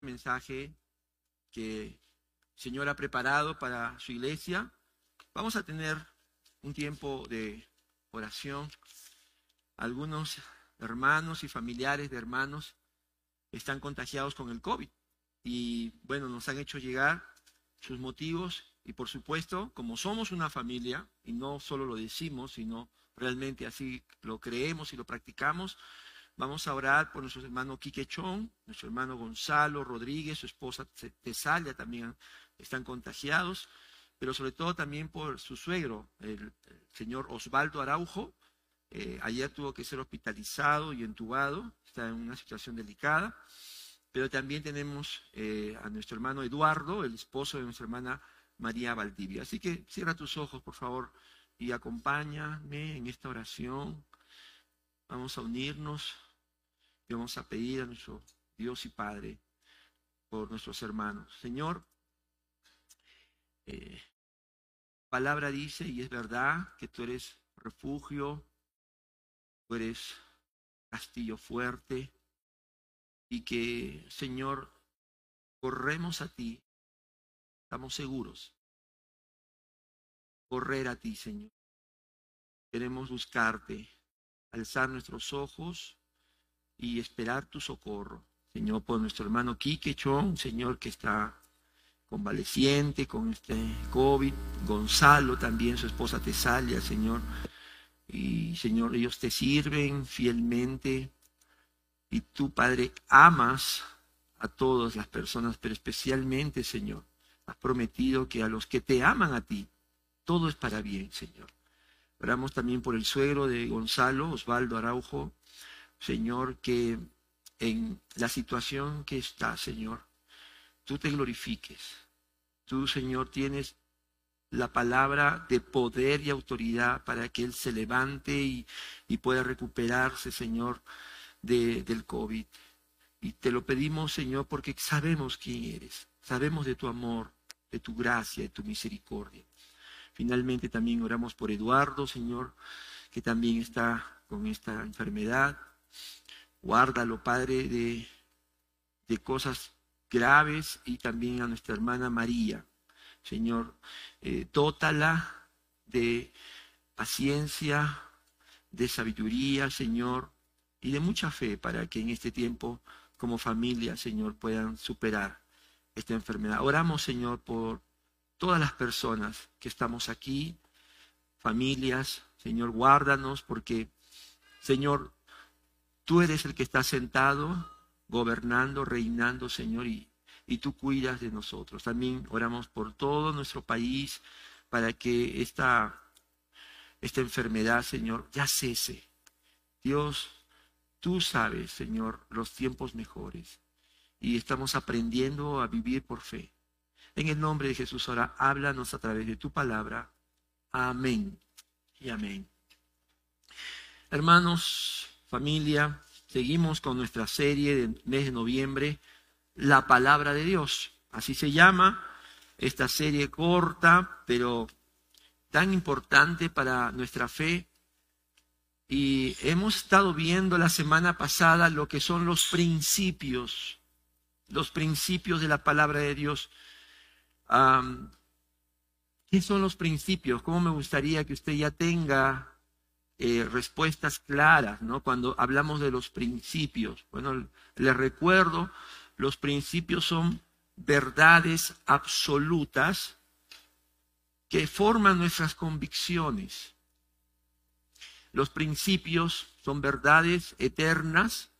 mensaje que el Señor ha preparado para su iglesia. Vamos a tener un tiempo de oración. Algunos hermanos y familiares de hermanos están contagiados con el COVID y bueno, nos han hecho llegar sus motivos y por supuesto, como somos una familia y no solo lo decimos, sino realmente así lo creemos y lo practicamos, Vamos a orar por nuestro hermano Quique Chong, nuestro hermano Gonzalo Rodríguez, su esposa Tesalia también están contagiados, pero sobre todo también por su suegro, el, señor Osvaldo Araujo. Eh, ayer tuvo que ser hospitalizado y entubado, está en una situación delicada. Pero también tenemos eh, a nuestro hermano Eduardo, el esposo de nuestra hermana María Valdivia. Así que cierra tus ojos, por favor, y acompáñame en esta oración. Vamos a unirnos vamos a pedir a nuestro Dios y Padre por nuestros hermanos. Señor, eh, palabra dice, y es verdad, que tú eres refugio, tú eres castillo fuerte, y que, Señor, corremos a ti, estamos seguros. Correr a ti, Señor. Queremos buscarte, alzar nuestros ojos y esperar tu socorro. Señor, por nuestro hermano Quique Chong, Señor, que está convaleciente con este COVID, Gonzalo también, su esposa Tesalia, Señor. Y Señor, ellos te sirven fielmente y tú, Padre, amas a todas las personas, pero especialmente, Señor, has prometido que a los que te aman a ti, todo es para bien, Señor. Oramos también por el suegro de Gonzalo, Osvaldo Araujo, Señor, que en la situación que está, Señor, tú te glorifiques. Tú, Señor, tienes la palabra de poder y autoridad para que Él se levante y, pueda recuperarse, Señor, de, del COVID. Y te lo pedimos, Señor, porque sabemos quién eres, sabemos de tu amor, de tu gracia, de tu misericordia. Finalmente también oramos por Eduardo, Señor, que también está con esta enfermedad. Guárdalo, Padre, de, de cosas graves y también a nuestra hermana María. Señor, eh, de paciencia, de sabiduría, Señor, y de mucha fe para que en este tiempo, como familia, Señor, puedan superar esta enfermedad. Oramos, Señor, por todas las personas que estamos aquí, familias, Señor, guárdanos, porque, Señor, Tú eres el que está sentado, gobernando, reinando, Señor, y, y tú cuidas de nosotros. También oramos por todo nuestro país para que esta, esta enfermedad, Señor, ya cese. Dios, tú sabes, Señor, los tiempos mejores. Y estamos aprendiendo a vivir por fe. En el nombre de Jesús, ahora háblanos a través de tu palabra. Amén y amén. Hermanos, familia, seguimos con nuestra serie del mes de noviembre, La Palabra de Dios. Así se llama esta serie corta, pero tan importante para nuestra fe. Y hemos estado viendo la semana pasada lo que son los principios, los principios de la palabra de Dios. ¿Qué son los principios? ¿Cómo me gustaría que usted ya tenga eh, respuestas claras, ¿no? Cuando hablamos de los principios. Bueno, les recuerdo, los principios son verdades absolutas que forman nuestras convicciones. Los principios son verdades eternas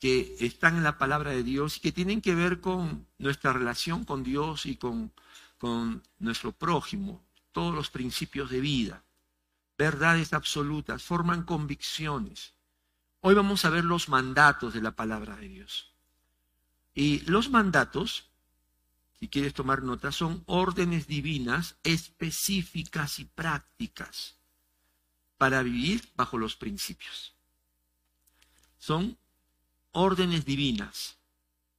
que están en la palabra de Dios y que tienen que ver con nuestra relación con Dios y con, con nuestro prójimo, todos los principios de vida verdades absolutas, forman convicciones. Hoy vamos a ver los mandatos de la palabra de Dios. Y los mandatos, si quieres tomar nota, son órdenes divinas específicas y prácticas para vivir bajo los principios. Son órdenes divinas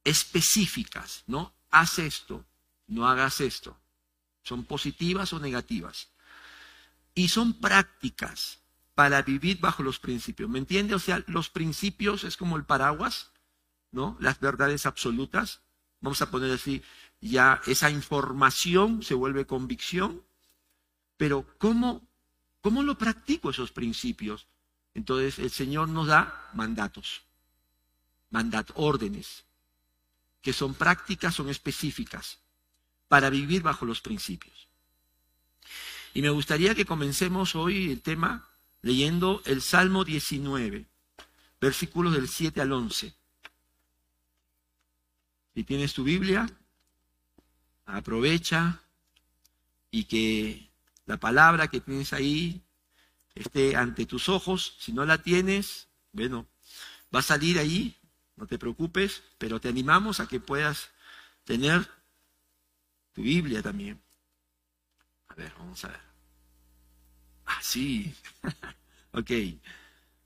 específicas, ¿no? Haz esto, no hagas esto. Son positivas o negativas y son prácticas para vivir bajo los principios. ¿Me entiende? O sea, los principios es como el paraguas, ¿no? Las verdades absolutas vamos a poner así, ya esa información se vuelve convicción, pero ¿cómo, cómo lo practico esos principios? Entonces el Señor nos da mandatos, mandatos, órdenes, que son prácticas, son específicas, para vivir bajo los principios. Y me gustaría que comencemos hoy el tema leyendo el Salmo 19, versículos del 7 al 11. Si tienes tu Biblia, aprovecha y que la palabra que tienes ahí esté ante tus ojos. Si no la tienes, bueno, va a salir ahí, no te preocupes, pero te animamos a que puedas tener tu Biblia también. A ver, vamos a ver. Ah, sí. ok.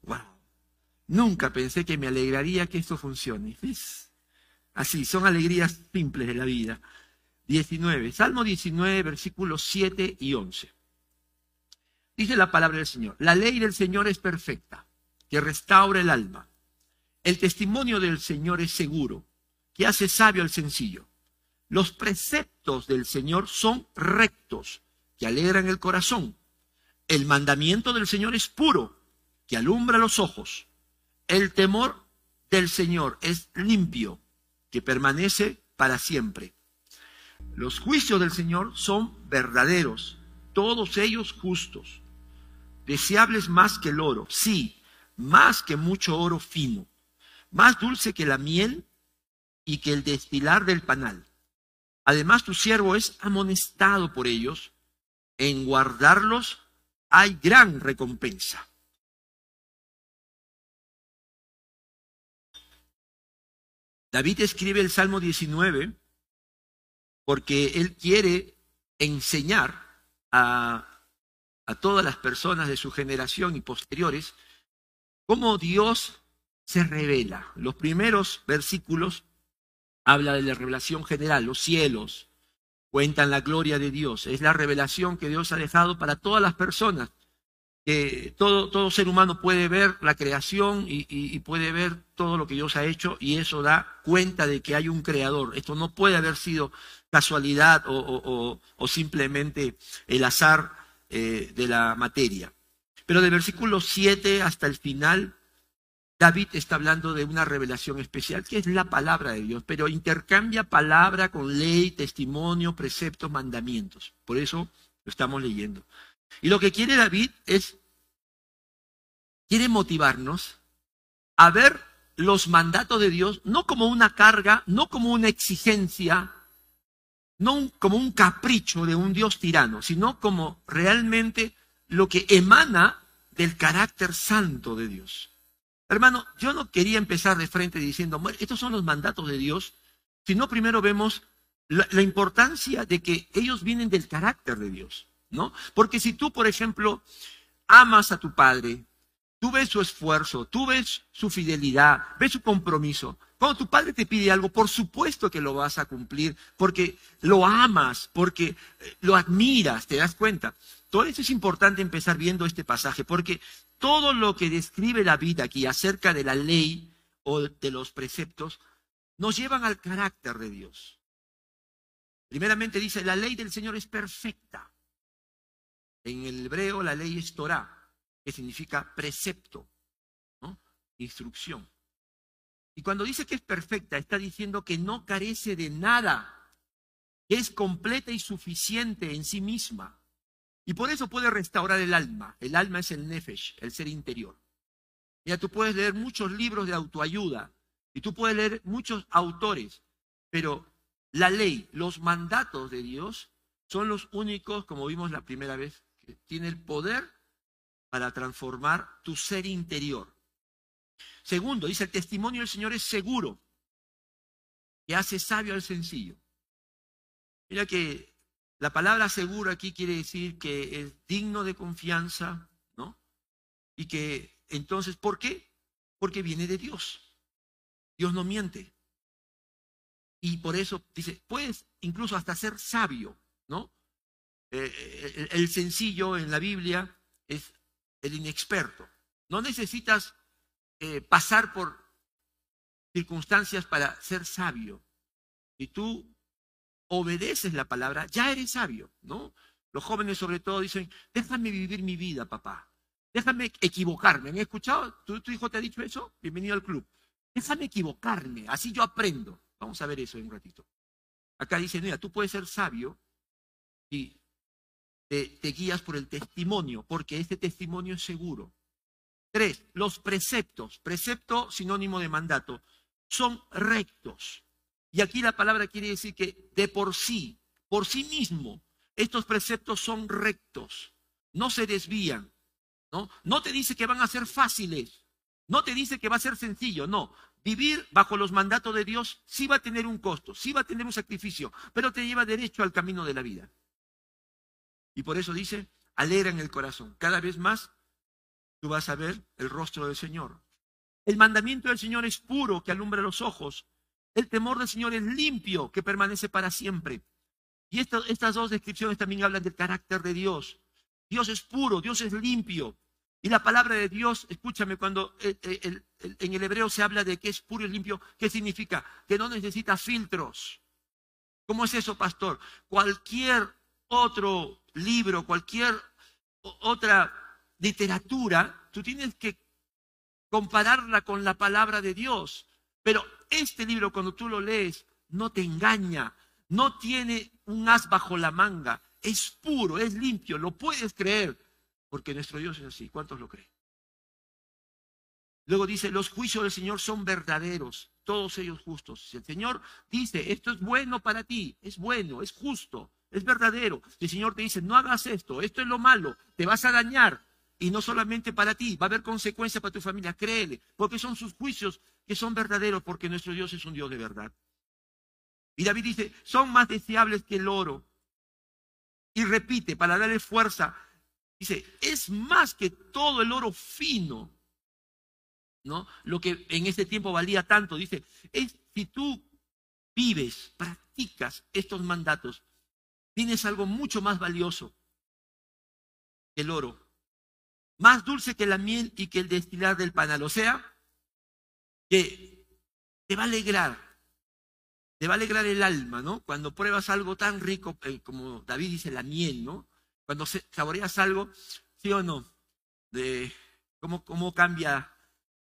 Wow. Nunca pensé que me alegraría que esto funcione. Así, son alegrías simples de la vida. 19, Salmo 19, versículos 7 y 11. Dice la palabra del Señor, la ley del Señor es perfecta, que restaura el alma. El testimonio del Señor es seguro, que hace sabio al sencillo. Los preceptos del Señor son rectos, que alegran el corazón. El mandamiento del Señor es puro, que alumbra los ojos. El temor del Señor es limpio, que permanece para siempre. Los juicios del Señor son verdaderos, todos ellos justos, deseables más que el oro, sí, más que mucho oro fino, más dulce que la miel y que el destilar del panal. Además, tu siervo es amonestado por ellos, en guardarlos hay gran recompensa. David escribe el Salmo 19 porque él quiere enseñar a, todas las personas de su generación y posteriores cómo Dios se revela. Los primeros versículos habla de la revelación general, los cielos cuentan la gloria de Dios, es la revelación que Dios ha dejado para todas las personas todo, todo ser humano puede ver la creación y, puede ver todo lo que Dios ha hecho y eso da cuenta de que hay un creador. Esto no puede haber sido casualidad o, simplemente el azar eh, de la materia. Pero del versículo 7 hasta el final, David está hablando de una revelación especial, que es la palabra de Dios, pero intercambia palabra con ley, testimonio, preceptos, mandamientos. Por eso lo estamos leyendo. Y lo que quiere David es, quiere motivarnos a ver los mandatos de Dios no como una carga, no como una exigencia, no como un capricho de un Dios tirano, sino como realmente lo que emana del carácter santo de Dios. Hermano, yo no quería empezar de frente diciendo, estos son los mandatos de Dios, sino primero vemos la, importancia de que ellos vienen del carácter de Dios. ¿no? Porque si tú, por ejemplo, amas a tu padre, tú ves su esfuerzo, tú ves su fidelidad, ves su compromiso. Cuando tu padre te pide algo, por supuesto que lo vas a cumplir, porque lo amas, porque eh, lo admiras, ¿te das cuenta? Todo eso es importante empezar viendo este pasaje, porque todo lo que describe la vida aquí acerca de la ley o de los preceptos, nos llevan al carácter de Dios. Primeramente dice, la ley del Señor es perfecta. En el hebreo la ley es Torah, que significa precepto, instrucción. Y cuando dice que es perfecta, está diciendo que no carece de nada, que es completa y suficiente en sí misma. Y por eso puede restaurar el alma. El alma es el nefesh, el ser interior. Ya tú puedes leer muchos libros de autoayuda y tú puedes leer muchos autores, pero la ley, los mandatos de Dios son los únicos, como vimos la primera vez, tiene el poder para transformar tu ser interior. Segundo, dice, el testimonio del Señor es seguro, que hace sabio al sencillo. Mira que la palabra seguro aquí quiere decir que es digno de confianza, ¿no? Y que entonces, ¿por qué? Porque viene de Dios. Dios no miente. Y por eso dice, puedes incluso hasta ser sabio, ¿no? Eh, el, sencillo en la Biblia es el inexperto. No necesitas eh, pasar por circunstancias para ser sabio. si tú obedeces la palabra, ya eres sabio, ¿no? Los jóvenes sobre todo dicen, déjame vivir mi vida, papá. Déjame equivocarme. ¿Me han escuchado? ¿Tu, ¿Tu, hijo te ha dicho eso? Bienvenido al club. Déjame equivocarme, así yo aprendo. Vamos a ver eso en un ratito. Acá dice, mira, tú puedes ser sabio y te, te guías por el testimonio, porque este testimonio es seguro. Tres, los preceptos, precepto sinónimo de mandato, son rectos. Y aquí la palabra quiere decir que de por sí, por sí mismo, estos preceptos son rectos, no se desvían, ¿no? No te dice que van a ser fáciles, no te dice que va a ser sencillo, no. Vivir bajo los mandatos de Dios sí va a tener un costo, sí va a tener un sacrificio, pero te lleva derecho al camino de la vida. Y por eso dice, alegra en el corazón. Cada vez más tú vas a ver el rostro del Señor. El mandamiento del Señor es puro, que alumbra los ojos. El temor del Señor es limpio, que permanece para siempre. Y estas dos descripciones también hablan del carácter de Dios. Dios es puro, Dios es limpio. Y la palabra de Dios, escúchame, cuando en el hebreo se habla de que es puro y limpio, ¿qué significa? Que no necesita filtros. ¿Cómo es eso, pastor? Cualquier otro libro, cualquier otra literatura, tú tienes que compararla con la palabra de Dios. Pero este libro, cuando tú lo lees, no te engaña, no tiene un as bajo la manga, es puro, es limpio, lo puedes creer, porque nuestro Dios es así. ¿Cuántos lo creen? Luego dice, los juicios del Señor son verdaderos, todos ellos justos. Si el Señor dice, esto es bueno para ti, es bueno, es justo, es verdadero. Si el Señor te dice, no hagas esto, esto es lo malo, te vas a dañar. Y no solamente para ti, va a haber consecuencias para tu familia, créele, porque son sus juicios que son verdaderos, porque nuestro Dios es un Dios de verdad. Y David dice, son más deseables que el oro. Y repite, para darle fuerza, dice, es más que todo el oro fino, ¿no? Lo que en ese tiempo valía tanto, dice, es si tú vives, practicas estos mandatos, tienes algo mucho más valioso que el oro, más dulce que la miel y que el destilar del panal, o sea, que te va a alegrar te va a alegrar el alma, ¿no? Cuando pruebas algo tan rico eh, como David dice, la miel, ¿no? Cuando saboreas algo, ¿sí o no? De cómo, cómo cambia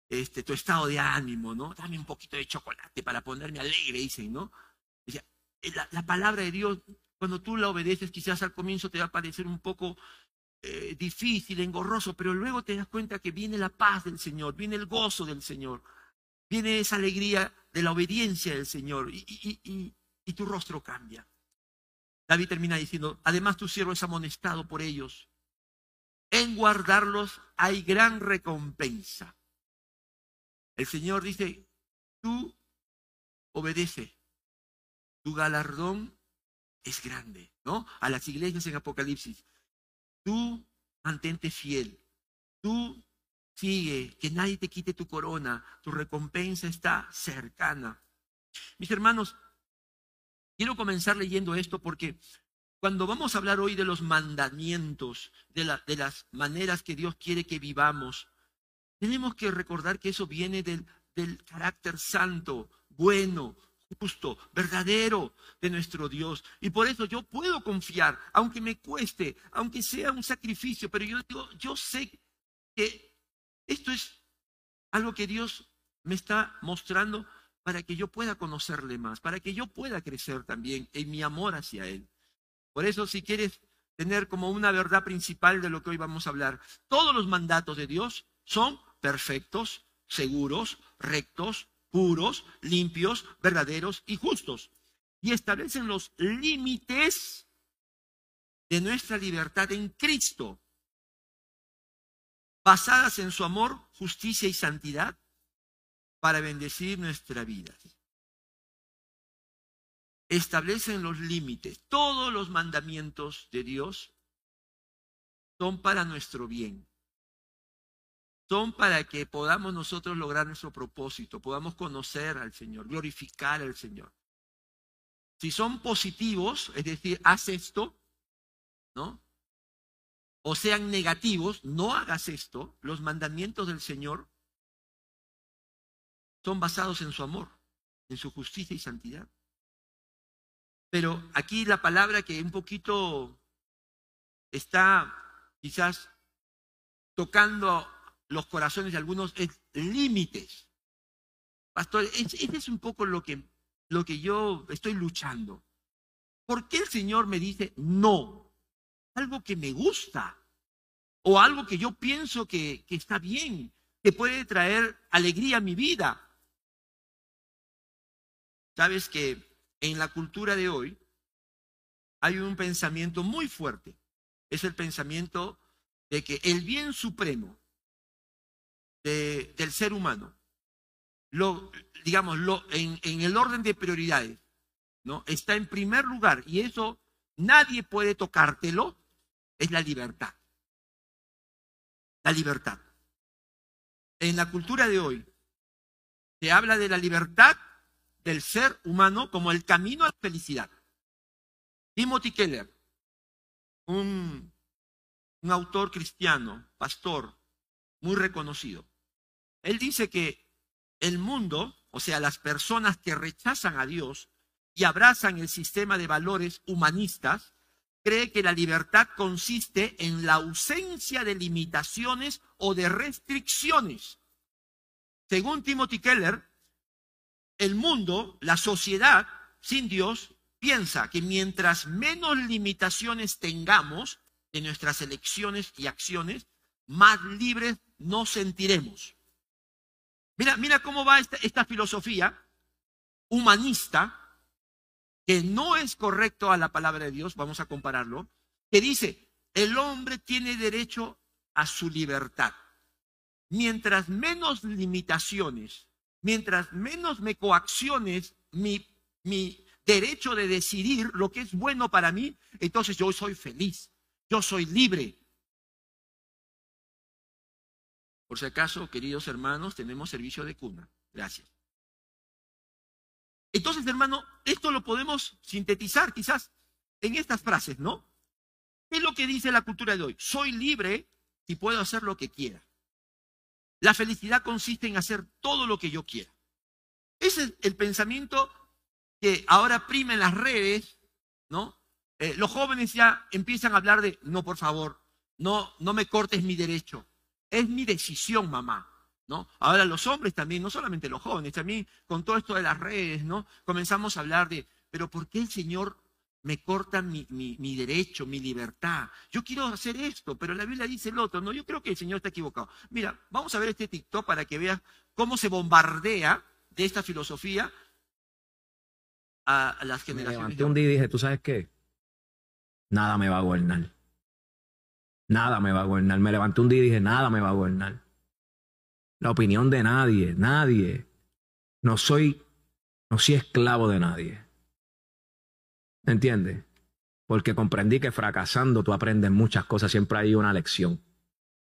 este, tu estado de ánimo, ¿no? Dame un poquito de chocolate para ponerme alegre, dicen, ¿no? Eh, la, la palabra de Dios, cuando tú la obedeces, quizás al comienzo te va a parecer un poco eh, difícil, engorroso, pero luego te das cuenta que viene la paz del Señor, viene el gozo del Señor, viene esa alegría de la obediencia del Señor y, tu rostro cambia. David termina diciendo, además tu siervo es amonestado por ellos. En guardarlos hay gran recompensa. El Señor dice, tú obedece, tu galardón es grande, ¿no? A las iglesias en Apocalipsis, tú mantente fiel, tú Sigue, que nadie te quite tu corona, tu recompensa está cercana. Mis hermanos, quiero comenzar leyendo esto porque cuando vamos a hablar hoy de los mandamientos, de, las maneras que Dios quiere que vivamos, tenemos que recordar que eso viene del, del carácter santo, bueno, justo, verdadero de nuestro Dios. Y por eso yo puedo confiar, aunque me cueste, aunque sea un sacrificio, pero yo digo, yo sé que esto es algo que Dios me está mostrando para que yo pueda conocerle más, para que yo pueda crecer también en mi amor hacia Él. Por eso, si quieres tener como una verdad principal de lo que hoy vamos a hablar, todos los mandatos de Dios son perfectos, seguros, rectos, puros, limpios, verdaderos y justos. Y establecen los límites de nuestra libertad en Cristo basadas en su amor, justicia y santidad para bendecir nuestra vida. Establecen los límites. Todos los mandamientos de Dios son para nuestro bien. Son para que podamos nosotros lograr nuestro propósito, podamos conocer al Señor, glorificar al Señor. Si son positivos, es decir, haz esto, ¿no? O sean negativos, no hagas esto, los mandamientos del Señor son basados en su amor, en su justicia y santidad. Pero aquí la palabra que un poquito está quizás tocando los corazones de algunos es límites. Pastor, ese es un poco lo que, lo que yo estoy luchando. ¿Por qué el Señor me dice no? Algo que me gusta o algo que yo pienso que, está bien, que puede traer alegría a mi vida. Sabes que en la cultura de hoy hay un pensamiento muy fuerte. Es el pensamiento de que el bien supremo del ser humano, lo, digamos, lo, en, en el orden de prioridades, ¿no? Está en primer lugar y eso nadie puede tocártelo, es la libertad. La libertad. En la cultura de hoy se habla de la libertad del ser humano como el camino a la felicidad. Timothy Keller, un, un autor cristiano, pastor, muy reconocido, él dice que el mundo, o sea, las personas que rechazan a Dios y abrazan el sistema de valores humanistas, cree que la libertad consiste en la ausencia de limitaciones o de restricciones. Según Timothy Keller, el mundo, la sociedad sin Dios, piensa que mientras menos limitaciones tengamos en nuestras elecciones y acciones, más libres nos sentiremos. Mira, mira cómo va esta, esta filosofía humanista, que no es correcto a la palabra de Dios, vamos a compararlo, que dice, el hombre tiene derecho a su libertad. Mientras menos limitaciones mientras menos me coacciones mi, mi derecho de decidir lo que es bueno para mí, entonces yo soy feliz, yo soy libre. Por si acaso, queridos hermanos, tenemos servicio de cuna. Gracias. Entonces, hermano, esto lo podemos sintetizar quizás en estas frases, ¿no? ¿Qué es lo que dice la cultura de hoy? Soy libre y puedo hacer lo que quiera. La felicidad consiste en hacer todo lo que yo quiera. Ese es el pensamiento que ahora prima en las redes, ¿no? Eh, los jóvenes ya empiezan a hablar de, no, por favor, no, no me cortes mi derecho. Es mi decisión, mamá. ¿No? Ahora los hombres también, no solamente los jóvenes, también con todo esto de las redes, ¿no? Comenzamos a hablar de, pero ¿por qué el Señor me cortan mi, mi, derecho, mi libertad. Yo quiero hacer esto, pero la Biblia dice el otro. No, yo creo que el Señor está equivocado. Mira, vamos a ver este TikTok para que veas cómo se bombardea de esta filosofía a, las generaciones. Me levanté un día y dije, ¿tú sabes qué? Nada me va a gobernar. Nada me va a gobernar. Me levanté un día y dije, nada me va a gobernar. La opinión de nadie, nadie. No soy, no soy esclavo de nadie. ¿Entiendes? Porque comprendí que fracasando tú aprendes muchas cosas, siempre hay una lección.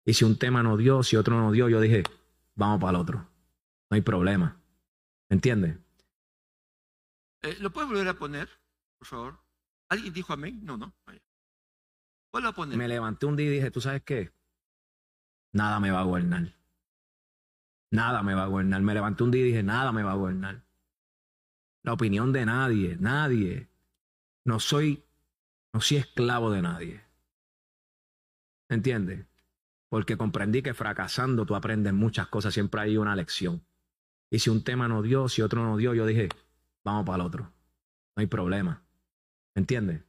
Y si un tema no dio, si otro no dio, yo dije, vamos para el otro. No hay problema. ¿Entiendes? Eh, ¿Lo puedes volver a poner, por favor? ¿Alguien dijo amén? No, no. Vuelvo a poner. Me levanté un día y dije, ¿tú sabes qué? Nada me va a gobernar. Nada me va a gobernar. Me levanté un día y dije, nada me va a gobernar. La opinión de nadie, nadie. No soy, no soy esclavo de nadie. ¿Entiendes? Porque comprendí que fracasando tú aprendes muchas cosas, siempre hay una lección. Y si un tema no dio, si otro no dio, yo dije, vamos para el otro. No hay problema. ¿Entiendes?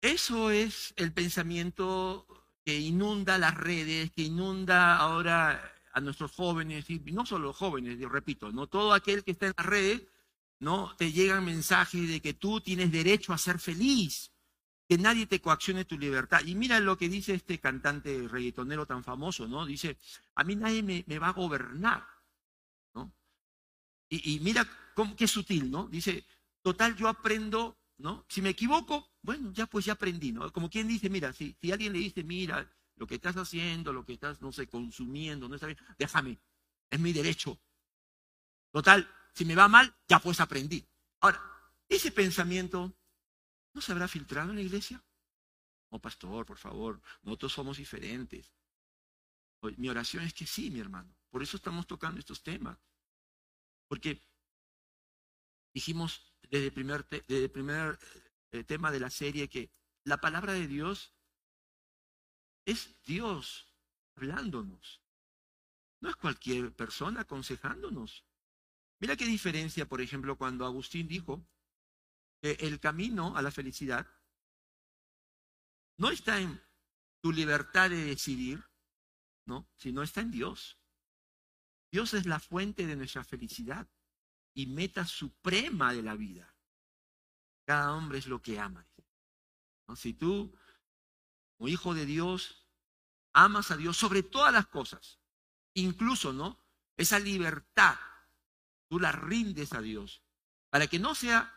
Eso es el pensamiento que inunda las redes, que inunda ahora a nuestros jóvenes, y no solo jóvenes, yo repito, no todo aquel que está en las redes ¿no? Te llegan mensajes de que tú tienes derecho a ser feliz, que nadie te coaccione tu libertad. Y mira lo que dice este cantante reggaetonero tan famoso, ¿no? Dice, a mí nadie me, va a gobernar, ¿no? Y, mira cómo, qué sutil, ¿no? Dice, total, yo aprendo, ¿no? Si me equivoco, bueno, ya pues ya aprendí, ¿no? Como quien dice, mira, si, si alguien le dice, mira, lo que estás haciendo, lo que estás, no sé, consumiendo, no está bien, déjame, es mi derecho. Total, si me va mal, ya pues aprendí. Ahora, ese pensamiento no se habrá filtrado en la iglesia. No, pastor, por favor, nosotros somos diferentes. Mi oración es que sí, mi hermano. Por eso estamos tocando estos temas. Porque dijimos, desde el primer, eh, tema de la serie que la palabra de Dios es Dios hablándonos. No es cualquier persona aconsejándonos. Mira qué diferencia, por ejemplo, cuando Agustín dijo que el camino a la felicidad no está en tu libertad de decidir, ¿no? Sino está en Dios. Dios es la fuente de nuestra felicidad y meta suprema de la vida. Cada hombre es lo que ama. Si tú, como hijo de Dios, amas a Dios sobre todas las cosas, incluso, ¿no? Esa libertad, tú la rindes a Dios, para que no sea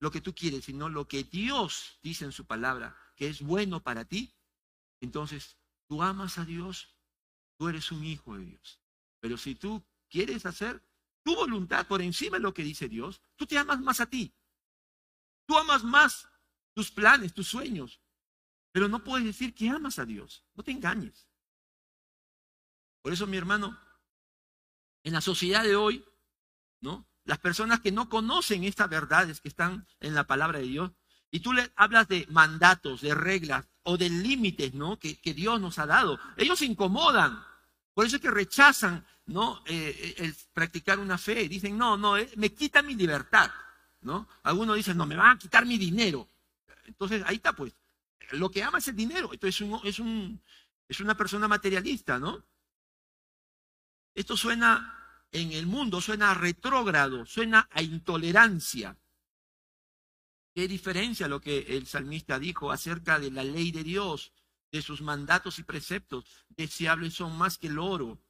lo que tú quieres, sino lo que Dios dice en su palabra, que es bueno para ti, entonces tú amas a Dios, tú eres un hijo de Dios. Pero si tú quieres hacer tu voluntad por encima de lo que dice Dios, tú te amas más a ti. Tú amas más tus planes, tus sueños. Pero no puedes decir que amas a Dios. No te engañes. Por eso, mi hermano, en la sociedad de hoy, ¿no? Las personas que no conocen estas verdades que están en la palabra de Dios, y tú le hablas de mandatos, de reglas o de límites, ¿no? Que, que Dios nos ha dado. Ellos se incomodan. Por eso es que rechazan, ¿no? Eh, eh, el practicar una fe. Dicen, no, no, eh, me quita mi libertad, ¿no? Algunos dicen, no, me van a quitar mi dinero. Entonces, ahí está, pues. Lo que ama es el dinero. Entonces, es, un, es, un, es una persona materialista, ¿no? Esto suena en el mundo, suena a retrógrado, suena a intolerancia. ¿Qué diferencia lo que el salmista dijo acerca de la ley de Dios, de sus mandatos y preceptos? Deseables son más que el oro,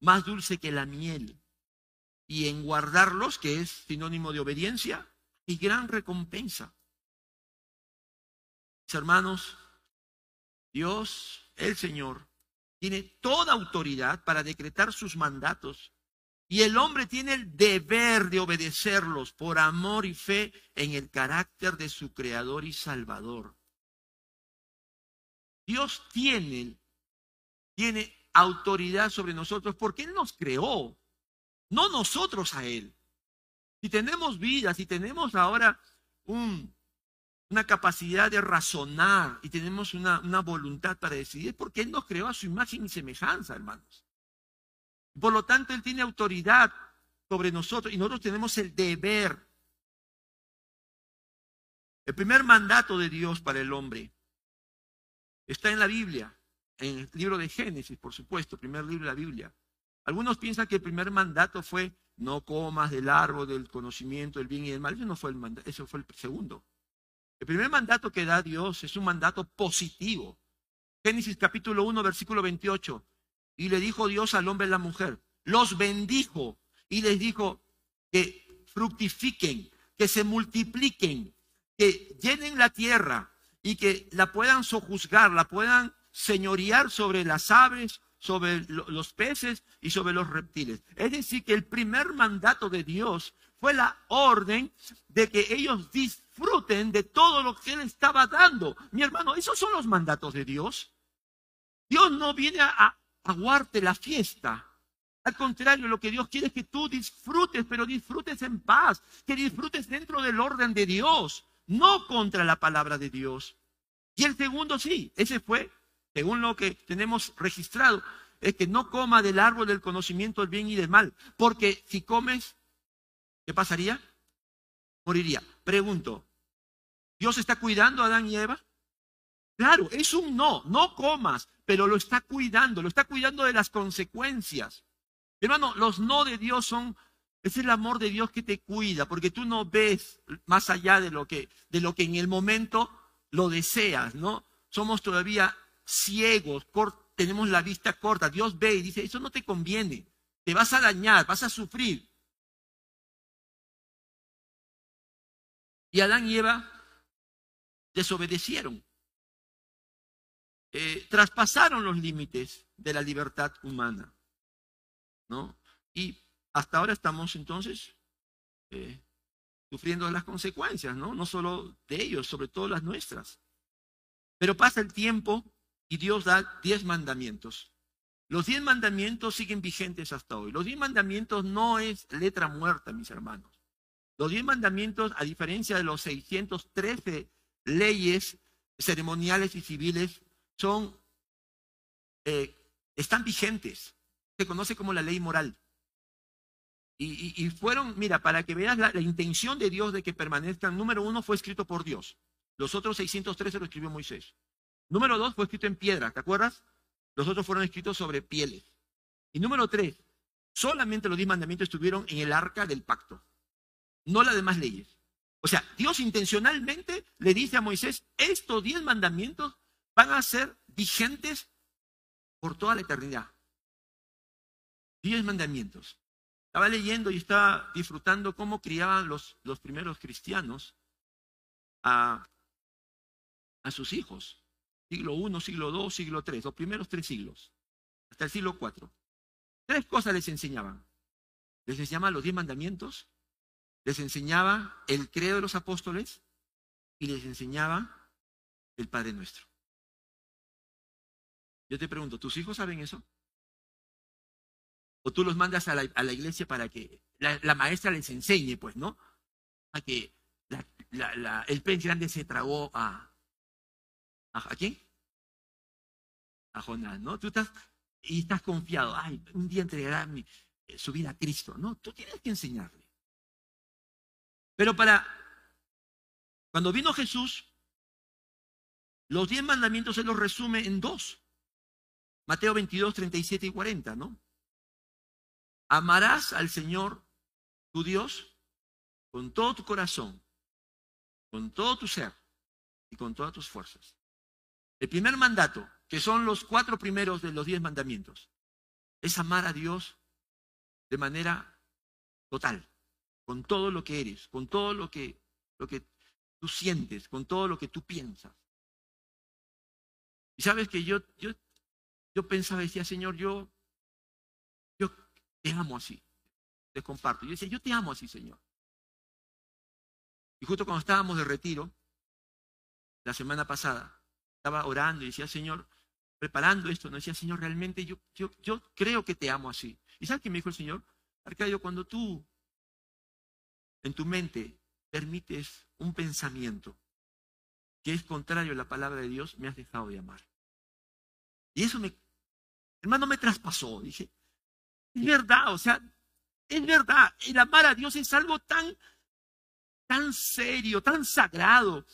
más dulce que la miel. Y en guardarlos, que es sinónimo de obediencia, y gran recompensa. Mis hermanos, Dios, el Señor, tiene toda autoridad para decretar sus mandatos y el hombre tiene el deber de obedecerlos por amor y fe en el carácter de su Creador y Salvador. Dios tiene, tiene autoridad sobre nosotros porque Él nos creó, no nosotros a Él. Si tenemos vida, si tenemos ahora un, una capacidad de razonar y tenemos una, una voluntad para decidir, porque Él nos creó a su imagen y semejanza, hermanos. Por lo tanto, Él tiene autoridad sobre nosotros y nosotros tenemos el deber. El primer mandato de Dios para el hombre está en la Biblia, en el libro de Génesis, por supuesto, primer libro de la Biblia. Algunos piensan que el primer mandato fue no comas del árbol del conocimiento del bien y del mal. Eso no fue el mandato, eso fue el segundo. El primer mandato que da Dios es un mandato positivo. Génesis capítulo 1, versículo 28. Y le dijo Dios al hombre y a la mujer, los bendijo y les dijo que fructifiquen, que se multipliquen, que llenen la tierra y que la puedan sojuzgar, la puedan señorear sobre las aves, sobre los peces y sobre los reptiles. Es decir, que el primer mandato de Dios fue la orden de que ellos disfruten de todo lo que Él estaba dando. Mi hermano, esos son los mandatos de Dios. Dios no viene a, aguarte la fiesta. Al contrario, lo que Dios quiere es que tú disfrutes, pero disfrutes en paz, que disfrutes dentro del orden de Dios, no contra la palabra de Dios. Y el segundo sí, ese fue, según lo que tenemos registrado, es que no coma del árbol del conocimiento del bien y del mal, porque si comes, ¿qué pasaría? Moriría. Pregunto, ¿Dios está cuidando a Adán y Eva? Claro, es un no, no comas, pero lo está cuidando, lo está cuidando de las consecuencias. Hermano, los no de Dios son, es el amor de Dios que te cuida, porque tú no ves más allá de lo que, de lo que en el momento lo deseas, ¿no? Somos todavía ciegos, tenemos la vista corta. Dios ve y dice, eso no te conviene, te vas a dañar, vas a sufrir. Y Adán y Eva desobedecieron. Eh, traspasaron los límites de la libertad humana. ¿no? Y hasta ahora estamos entonces eh, sufriendo las consecuencias, ¿no? No solo de ellos, sobre todo las nuestras. Pero pasa el tiempo y Dios da diez mandamientos. Los diez mandamientos siguen vigentes hasta hoy. Los diez mandamientos no es letra muerta, mis hermanos. Los diez mandamientos, a diferencia de los 613 leyes ceremoniales y civiles, son, eh, están vigentes. Se conoce como la ley moral. Y, fueron, mira, para que veas la, la, intención de Dios de que permanezcan, número uno fue escrito por Dios. Los otros 613 lo escribió Moisés. Número dos fue escrito en piedra, ¿te acuerdas? Los otros fueron escritos sobre pieles. Y número tres, solamente los diez mandamientos estuvieron en el arca del pacto, no las demás leyes. O sea, Dios intencionalmente le dice a Moisés, estos diez mandamientos van a ser vigentes por toda la eternidad. Diez mandamientos. Estaba leyendo y estaba disfrutando cómo criaban los, los primeros cristianos a, a sus hijos. Siglo I, siglo II, siglo III, los primeros tres siglos, hasta el siglo IV. Tres cosas les enseñaban. Les enseñaban los diez mandamientos, les enseñaba el credo de los apóstoles y les enseñaba el Padre Nuestro. Yo te pregunto, ¿tus hijos saben eso? O tú los mandas a la, iglesia para que la, maestra les enseñe, pues, ¿no? A que el pez grande se tragó a, a, quién? A Jonás, ¿no? Tú estás y estás confiado, ay, un día entregará mi, eh, su vida a Cristo. No, tú tienes que enseñarle. Pero para, cuando vino Jesús, los diez mandamientos se los resume en dos. Mateo 22, 37 y 40, ¿no? Amarás al Señor, tu Dios, con todo tu corazón, con todo tu ser y con todas tus fuerzas. El primer mandato, que son los cuatro primeros de los diez mandamientos, es amar a Dios de manera total, con todo lo que eres, con todo lo que, lo que tú sientes, con todo lo que tú piensas. Y sabes que yo, yo, yo pensaba, decía, Señor, yo, te amo así. Te comparto. Yo decía, yo te amo así, Señor. Y justo cuando estábamos de retiro, la semana pasada, estaba orando y decía, Señor, preparando esto, no decía, Señor, realmente yo, yo, yo creo que te amo así. ¿Y sabes qué me dijo el Señor? Arcadio, cuando tú en tu mente permites un pensamiento que es contrario a la palabra de Dios, me has dejado de amar. Y eso me, hermano, me traspasó. Dije, es verdad, o sea, es verdad, el amar a Dios es algo tan, tan serio, tan sagrado,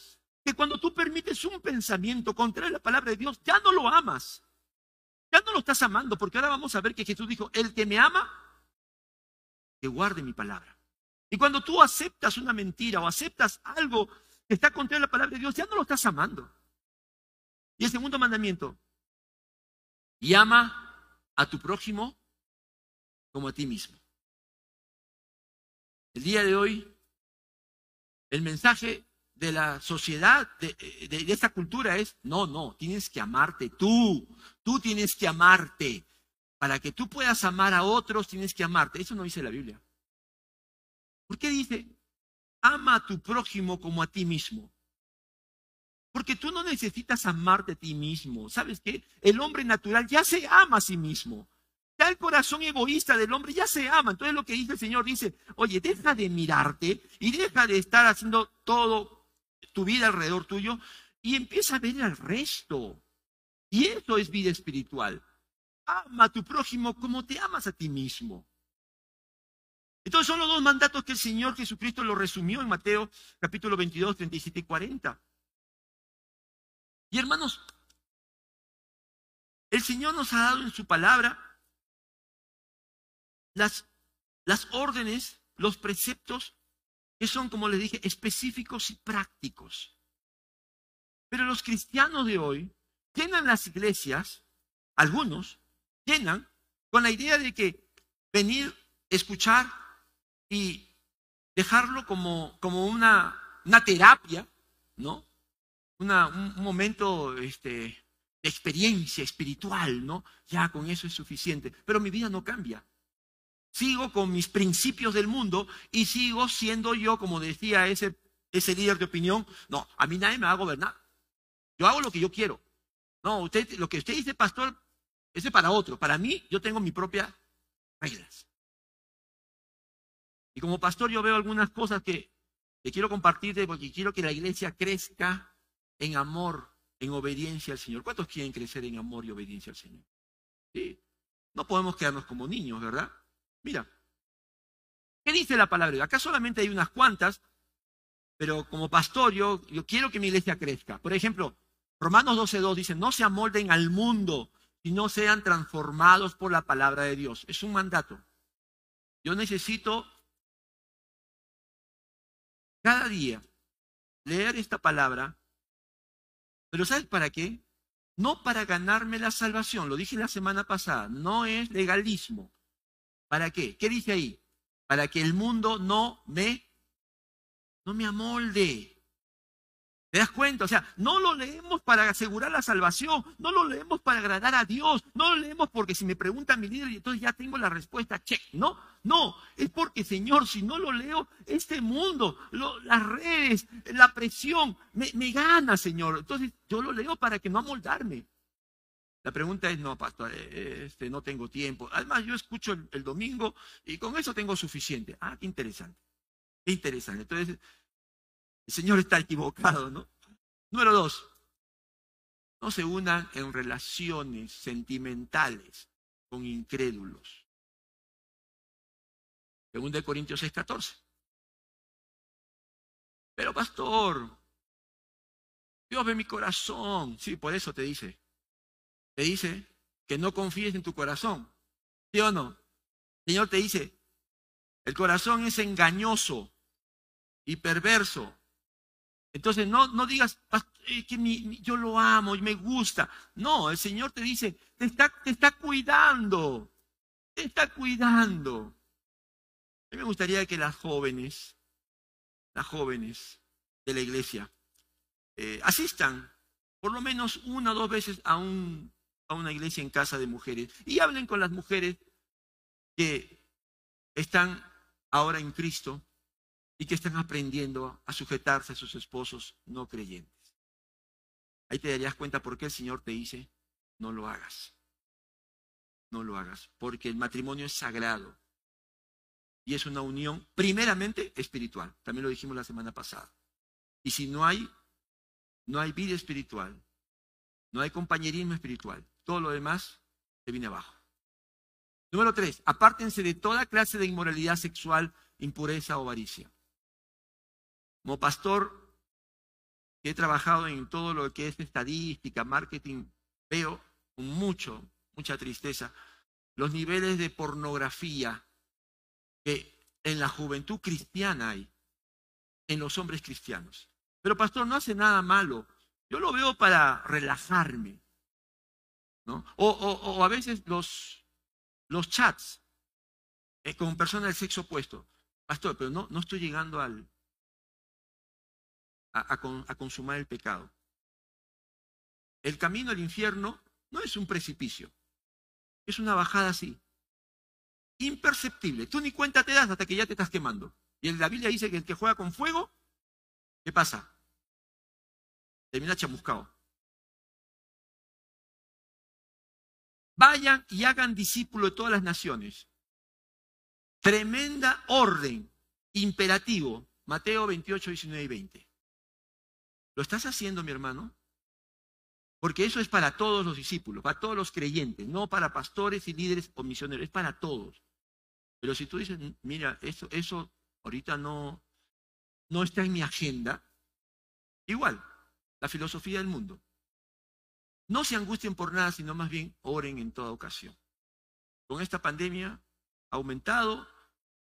que cuando tú permites un pensamiento contra la palabra de Dios, ya no lo amas. Ya no lo estás amando, porque ahora vamos a ver que Jesús dijo, el que me ama, que guarde mi palabra. Y cuando tú aceptas una mentira o aceptas algo que está contra la palabra de Dios, ya no lo estás amando. Y el segundo mandamiento, y ama a tu prójimo como a ti mismo. El día de hoy, el mensaje de la sociedad, de, de, esta cultura es, no, no, tienes que amarte tú, tú tienes que amarte. Para que tú puedas amar a otros, tienes que amarte. Eso no dice la Biblia. ¿Por qué dice, ama a tu prójimo como a ti mismo? Porque tú no necesitas amarte a ti mismo. ¿Sabes qué? El hombre natural ya se ama a sí mismo. Ya el corazón egoísta del hombre ya se ama. Entonces lo que dice el Señor dice, oye, deja de mirarte y deja de estar haciendo todo tu vida alrededor tuyo y empieza a ver al resto. Y eso es vida espiritual. Ama a tu prójimo como te amas a ti mismo. Entonces son los dos mandatos que el Señor Jesucristo lo resumió en Mateo capítulo 22, 37 y 40. Y hermanos, el Señor nos ha dado en su palabra las, las órdenes, los preceptos que son, como les dije, específicos y prácticos. Pero los cristianos de hoy llenan las iglesias, algunos llenan con la idea de que venir, escuchar y dejarlo como, como una, una terapia, ¿no? Una, un, momento este, de experiencia espiritual, ¿no? Ya con eso es suficiente. Pero mi vida no cambia sigo con mis principios del mundo y sigo siendo yo, como decía ese, ese líder de opinión, no, a mí nadie me va a gobernar. Yo hago lo que yo quiero. No, usted, lo que usted dice, pastor, ese para otro. Para mí, yo tengo mis propias reglas. Y como pastor yo veo algunas cosas que, quiero compartirte porque quiero que la iglesia crezca en amor, en obediencia al Señor. ¿Cuántos quieren crecer en amor y obediencia al Señor? No podemos quedarnos como niños, ¿verdad? Mira, ¿qué dice la palabra? Acá solamente hay unas cuantas, pero como pastor yo, quiero que mi iglesia crezca. Por ejemplo, Romanos 12.2 dice, no se amolden al mundo, sino sean transformados por la palabra de Dios. Es un mandato. Yo necesito cada día leer esta palabra, pero ¿sabes para qué? No para ganarme la salvación, lo dije la semana pasada, no es legalismo. ¿Para qué? ¿Qué dice ahí? Para que el mundo no me no me amolde. ¿Te das cuenta? O sea, no lo leemos para asegurar la salvación, no lo leemos para agradar a Dios, no lo leemos porque si me preguntan mi líder entonces ya tengo la respuesta, check. No, no, es porque Señor, si no lo leo, este mundo, las redes, la presión, me, me, gana, Señor. Entonces yo lo leo para que no amoldarme. La pregunta es, no, pastor, este, no tengo tiempo. Además, yo escucho el, el domingo y con eso tengo suficiente. Ah, qué interesante. Qué interesante. Entonces, el Señor está equivocado, ¿no? Número dos, no se unan en relaciones sentimentales con incrédulos. Según de Corintios 6:14. Pero pastor, Dios ve mi corazón. Sí, por eso te dice. Te dice que no confíes en tu corazón. ¿Sí o no? El Señor te dice, el corazón es engañoso y perverso. Entonces no, no digas que yo lo amo y me gusta. No, el Señor te dice, te está, te está cuidando, te está cuidando. A mí me gustaría que las jóvenes, las jóvenes de la iglesia, eh, asistan por lo menos una o dos veces a, un, a una iglesia en casa de mujeres y hablen con las mujeres que están ahora en Cristo y que están aprendiendo a sujetarse a sus esposos no creyentes. Ahí te darías cuenta por qué el Señor te dice, no lo hagas. No lo hagas, porque el matrimonio es sagrado y es una unión primeramente espiritual. También lo dijimos la semana pasada. Y si no hay no hay vida espiritual, no hay compañerismo espiritual, todo lo demás se viene abajo. Número tres, apártense de toda clase de inmoralidad sexual, impureza o avaricia. Como pastor que he trabajado en todo lo que es estadística, marketing, veo con mucho, mucha tristeza los niveles de pornografía que en la juventud cristiana hay, en los hombres cristianos. Pero pastor, no hace nada malo. Yo lo veo para relajarme. O, a veces los, chats eh, con personas del sexo opuesto. Pastor, pero no, no estoy llegando al, a, consumar el pecado. El camino al infierno no es un precipicio, es una bajada así, imperceptible. Tú ni cuenta te das hasta que ya te estás quemando. Y la Biblia dice que el que juega con fuego, ¿qué pasa? Termina chamuscado. Vayan y hagan discípulo de todas las naciones. Tremenda orden, imperativo. Mateo 28, 19 y 20. ¿Lo estás haciendo, mi hermano? Porque eso es para todos los discípulos, para todos los creyentes, no para pastores y líderes o misioneros, es para todos. Pero si tú dices, mira, eso, eso ahorita no, no está en mi agenda, igual, la filosofía del mundo. No se angustien por nada, sino más bien oren en toda ocasión. Con esta pandemia ha aumentado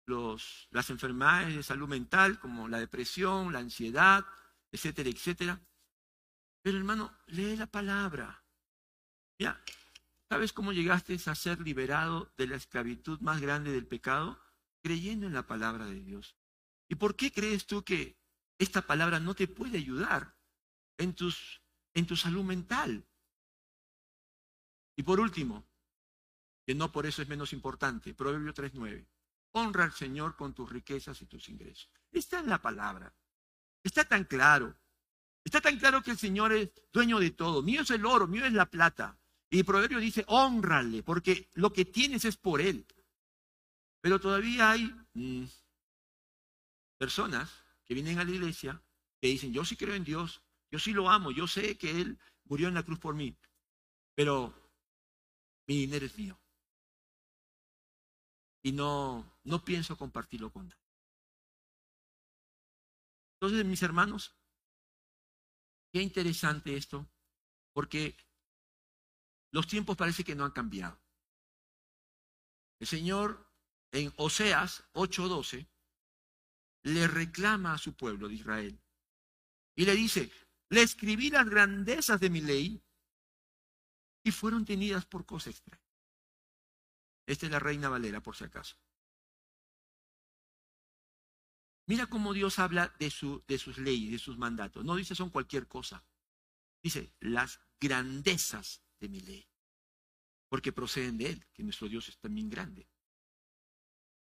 los, las enfermedades de salud mental como la depresión, la ansiedad, etcétera, etcétera. Pero hermano, lee la palabra. Ya, ¿sabes cómo llegaste a ser liberado de la esclavitud más grande del pecado? Creyendo en la palabra de Dios. ¿Y por qué crees tú que esta palabra no te puede ayudar en, tus, en tu salud mental? Y por último, que no por eso es menos importante, Proverbio 3.9. Honra al Señor con tus riquezas y tus ingresos. Está en la palabra. Está tan claro. Está tan claro que el Señor es dueño de todo. Mío es el oro, mío es la plata. Y proverbio dice, honrale, porque lo que tienes es por Él. Pero todavía hay mm, personas que vienen a la iglesia que dicen, yo sí creo en Dios, yo sí lo amo, yo sé que Él murió en la cruz por mí, pero mi dinero es mío. Y no, no pienso compartirlo con nadie. Entonces, mis hermanos, qué interesante esto, porque los tiempos parece que no han cambiado. El Señor en Oseas 8:12 le reclama a su pueblo de Israel y le dice, le escribí las grandezas de mi ley y fueron tenidas por cosa extraña. Esta es la reina Valera, por si acaso. Mira cómo Dios habla de, su, de sus leyes, de sus mandatos. No dice son cualquier cosa. Dice las grandezas de mi ley. Porque proceden de Él, que nuestro Dios es también grande.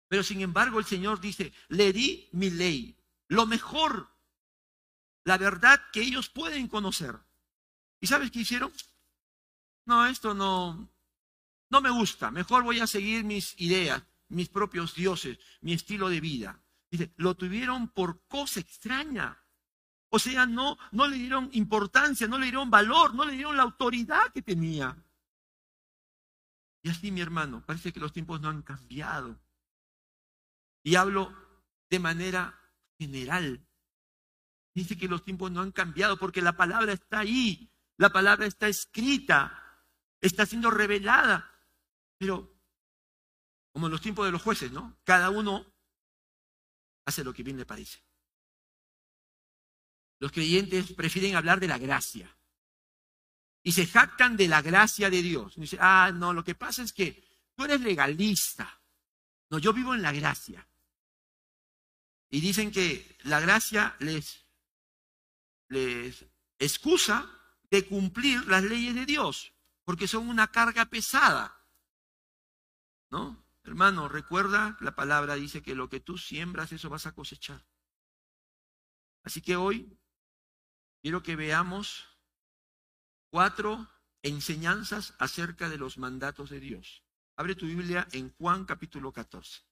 Pero sin embargo el Señor dice, le di mi ley, lo mejor, la verdad que ellos pueden conocer. ¿Y sabes qué hicieron? No, esto no, no me gusta, mejor voy a seguir mis ideas, mis propios dioses, mi estilo de vida. Dice, lo tuvieron por cosa extraña. O sea, no, no le dieron importancia, no le dieron valor, no le dieron la autoridad que tenía. Y así, mi hermano, parece que los tiempos no han cambiado. Y hablo de manera general. Dice que los tiempos no han cambiado porque la palabra está ahí, la palabra está escrita, está siendo revelada. Pero, como en los tiempos de los jueces, ¿no? Cada uno hace lo que bien le parece. Los creyentes prefieren hablar de la gracia y se jactan de la gracia de Dios. dice, ah, no, lo que pasa es que tú eres legalista. No, yo vivo en la gracia. Y dicen que la gracia les, les excusa de cumplir las leyes de Dios, porque son una carga pesada. ¿No? Hermano, recuerda, la palabra dice que lo que tú siembras, eso vas a cosechar. Así que hoy quiero que veamos cuatro enseñanzas acerca de los mandatos de Dios. Abre tu Biblia en Juan capítulo 14.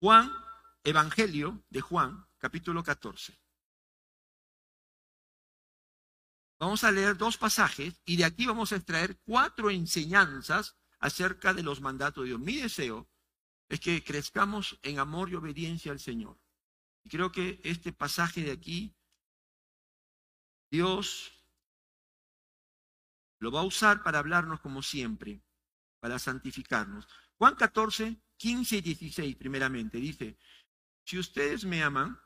Juan, Evangelio de Juan, capítulo 14. Vamos a leer dos pasajes y de aquí vamos a extraer cuatro enseñanzas acerca de los mandatos de Dios. Mi deseo es que crezcamos en amor y obediencia al Señor. Y creo que este pasaje de aquí, Dios lo va a usar para hablarnos como siempre, para santificarnos. Juan 14, 15 y 16, primeramente, dice, si ustedes me aman,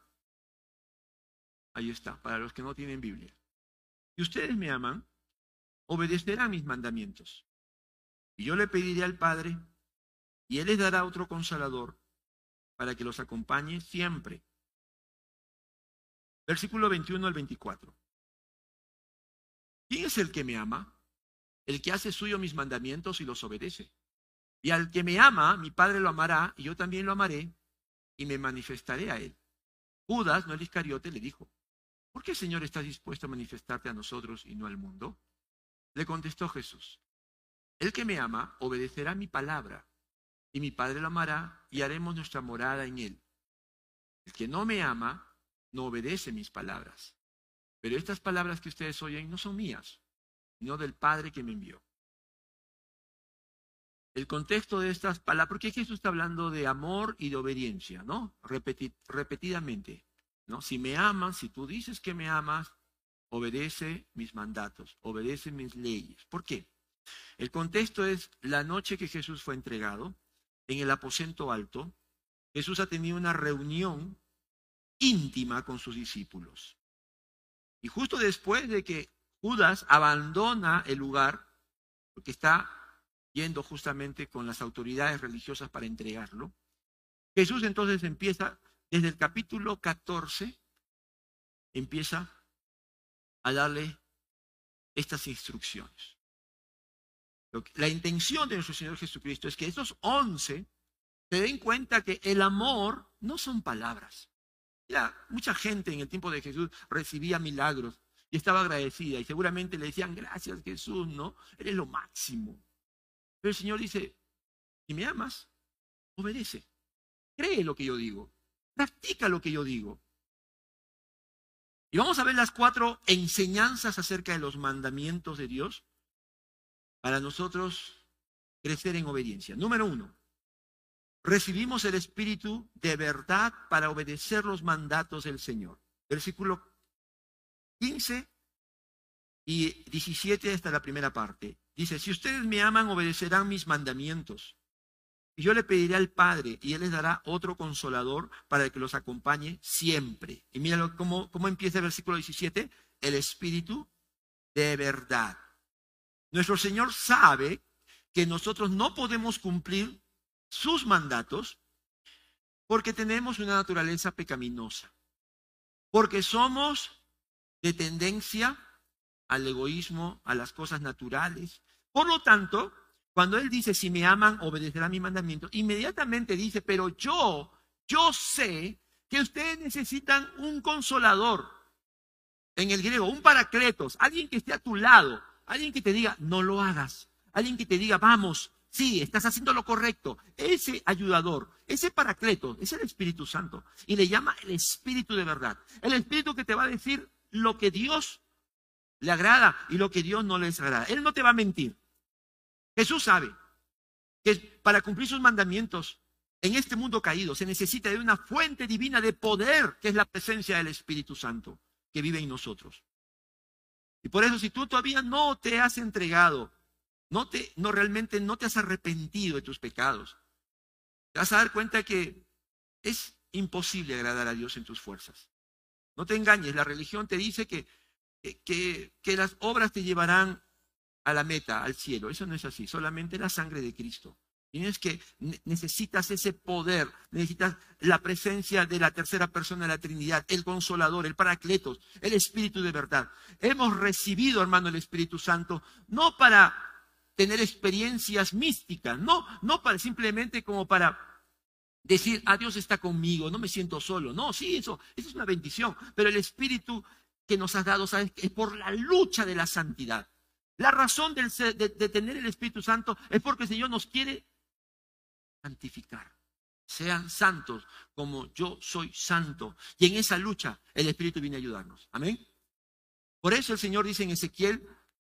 ahí está, para los que no tienen Biblia, si ustedes me aman, obedecerán mis mandamientos. Y yo le pediré al Padre, y Él les dará otro consolador para que los acompañe siempre. Versículo 21 al 24. ¿Quién es el que me ama? El que hace suyo mis mandamientos y los obedece. Y al que me ama, mi Padre lo amará, y yo también lo amaré, y me manifestaré a él. Judas, no el Iscariote, le dijo, ¿por qué, Señor, estás dispuesto a manifestarte a nosotros y no al mundo? Le contestó Jesús, el que me ama obedecerá mi palabra, y mi Padre lo amará, y haremos nuestra morada en él. El que no me ama no obedece mis palabras. Pero estas palabras que ustedes oyen no son mías, sino del Padre que me envió. El contexto de estas palabras, porque Jesús está hablando de amor y de obediencia, ¿no? repetidamente, ¿no? Si me amas, si tú dices que me amas, obedece mis mandatos, obedece mis leyes. ¿Por qué? El contexto es la noche que Jesús fue entregado en el aposento alto. Jesús ha tenido una reunión íntima con sus discípulos. Y justo después de que Judas abandona el lugar, porque está yendo justamente con las autoridades religiosas para entregarlo, Jesús entonces empieza, desde el capítulo 14, empieza a darle estas instrucciones. La intención de nuestro Señor Jesucristo es que estos once se den cuenta que el amor no son palabras. Mucha gente en el tiempo de Jesús recibía milagros y estaba agradecida y seguramente le decían, gracias Jesús, ¿no? Eres lo máximo. Pero el Señor dice, si me amas, obedece. cree lo que yo digo, practica lo que yo digo. Y vamos a ver las cuatro enseñanzas acerca de los mandamientos de Dios para nosotros crecer en obediencia. Número uno, recibimos el Espíritu de verdad para obedecer los mandatos del Señor. Versículo 15 y 17 hasta la primera parte. Dice, si ustedes me aman, obedecerán mis mandamientos. Y yo le pediré al Padre y Él les dará otro consolador para que los acompañe siempre. Y mira cómo, cómo empieza el versículo 17. El Espíritu de verdad. Nuestro Señor sabe que nosotros no podemos cumplir sus mandatos porque tenemos una naturaleza pecaminosa. Porque somos de tendencia al egoísmo, a las cosas naturales. Por lo tanto, cuando Él dice, si me aman, obedecerán mi mandamiento, inmediatamente dice, pero yo, yo sé que ustedes necesitan un consolador. En el griego, un paracletos, alguien que esté a tu lado, alguien que te diga, no lo hagas, alguien que te diga, vamos, sí, estás haciendo lo correcto. Ese ayudador, ese paracleto, es el Espíritu Santo. Y le llama el Espíritu de verdad. El Espíritu que te va a decir lo que Dios le agrada y lo que Dios no les agrada. Él no te va a mentir. Jesús sabe que para cumplir sus mandamientos en este mundo caído se necesita de una fuente divina de poder, que es la presencia del Espíritu Santo que vive en nosotros. Y por eso si tú todavía no te has entregado, no te no realmente no te has arrepentido de tus pecados, te vas a dar cuenta que es imposible agradar a Dios en tus fuerzas. No te engañes, la religión te dice que, que, que las obras te llevarán a la meta, al cielo. Eso no es así, solamente la sangre de Cristo. Tienes que, necesitas ese poder, necesitas la presencia de la tercera persona de la Trinidad, el consolador, el paracletos, el Espíritu de verdad. Hemos recibido, hermano, el Espíritu Santo, no para tener experiencias místicas, no, no para simplemente como para decir, ah, Dios está conmigo, no me siento solo. No, sí, eso, es una bendición. Pero el Espíritu que nos has dado, ¿sabes? Es por la lucha de la santidad. La razón de, de, tener el Espíritu Santo es porque el Señor nos quiere santificar. Sean santos como yo soy santo. Y en esa lucha el Espíritu viene a ayudarnos. Amén. Por eso el Señor dice en Ezequiel,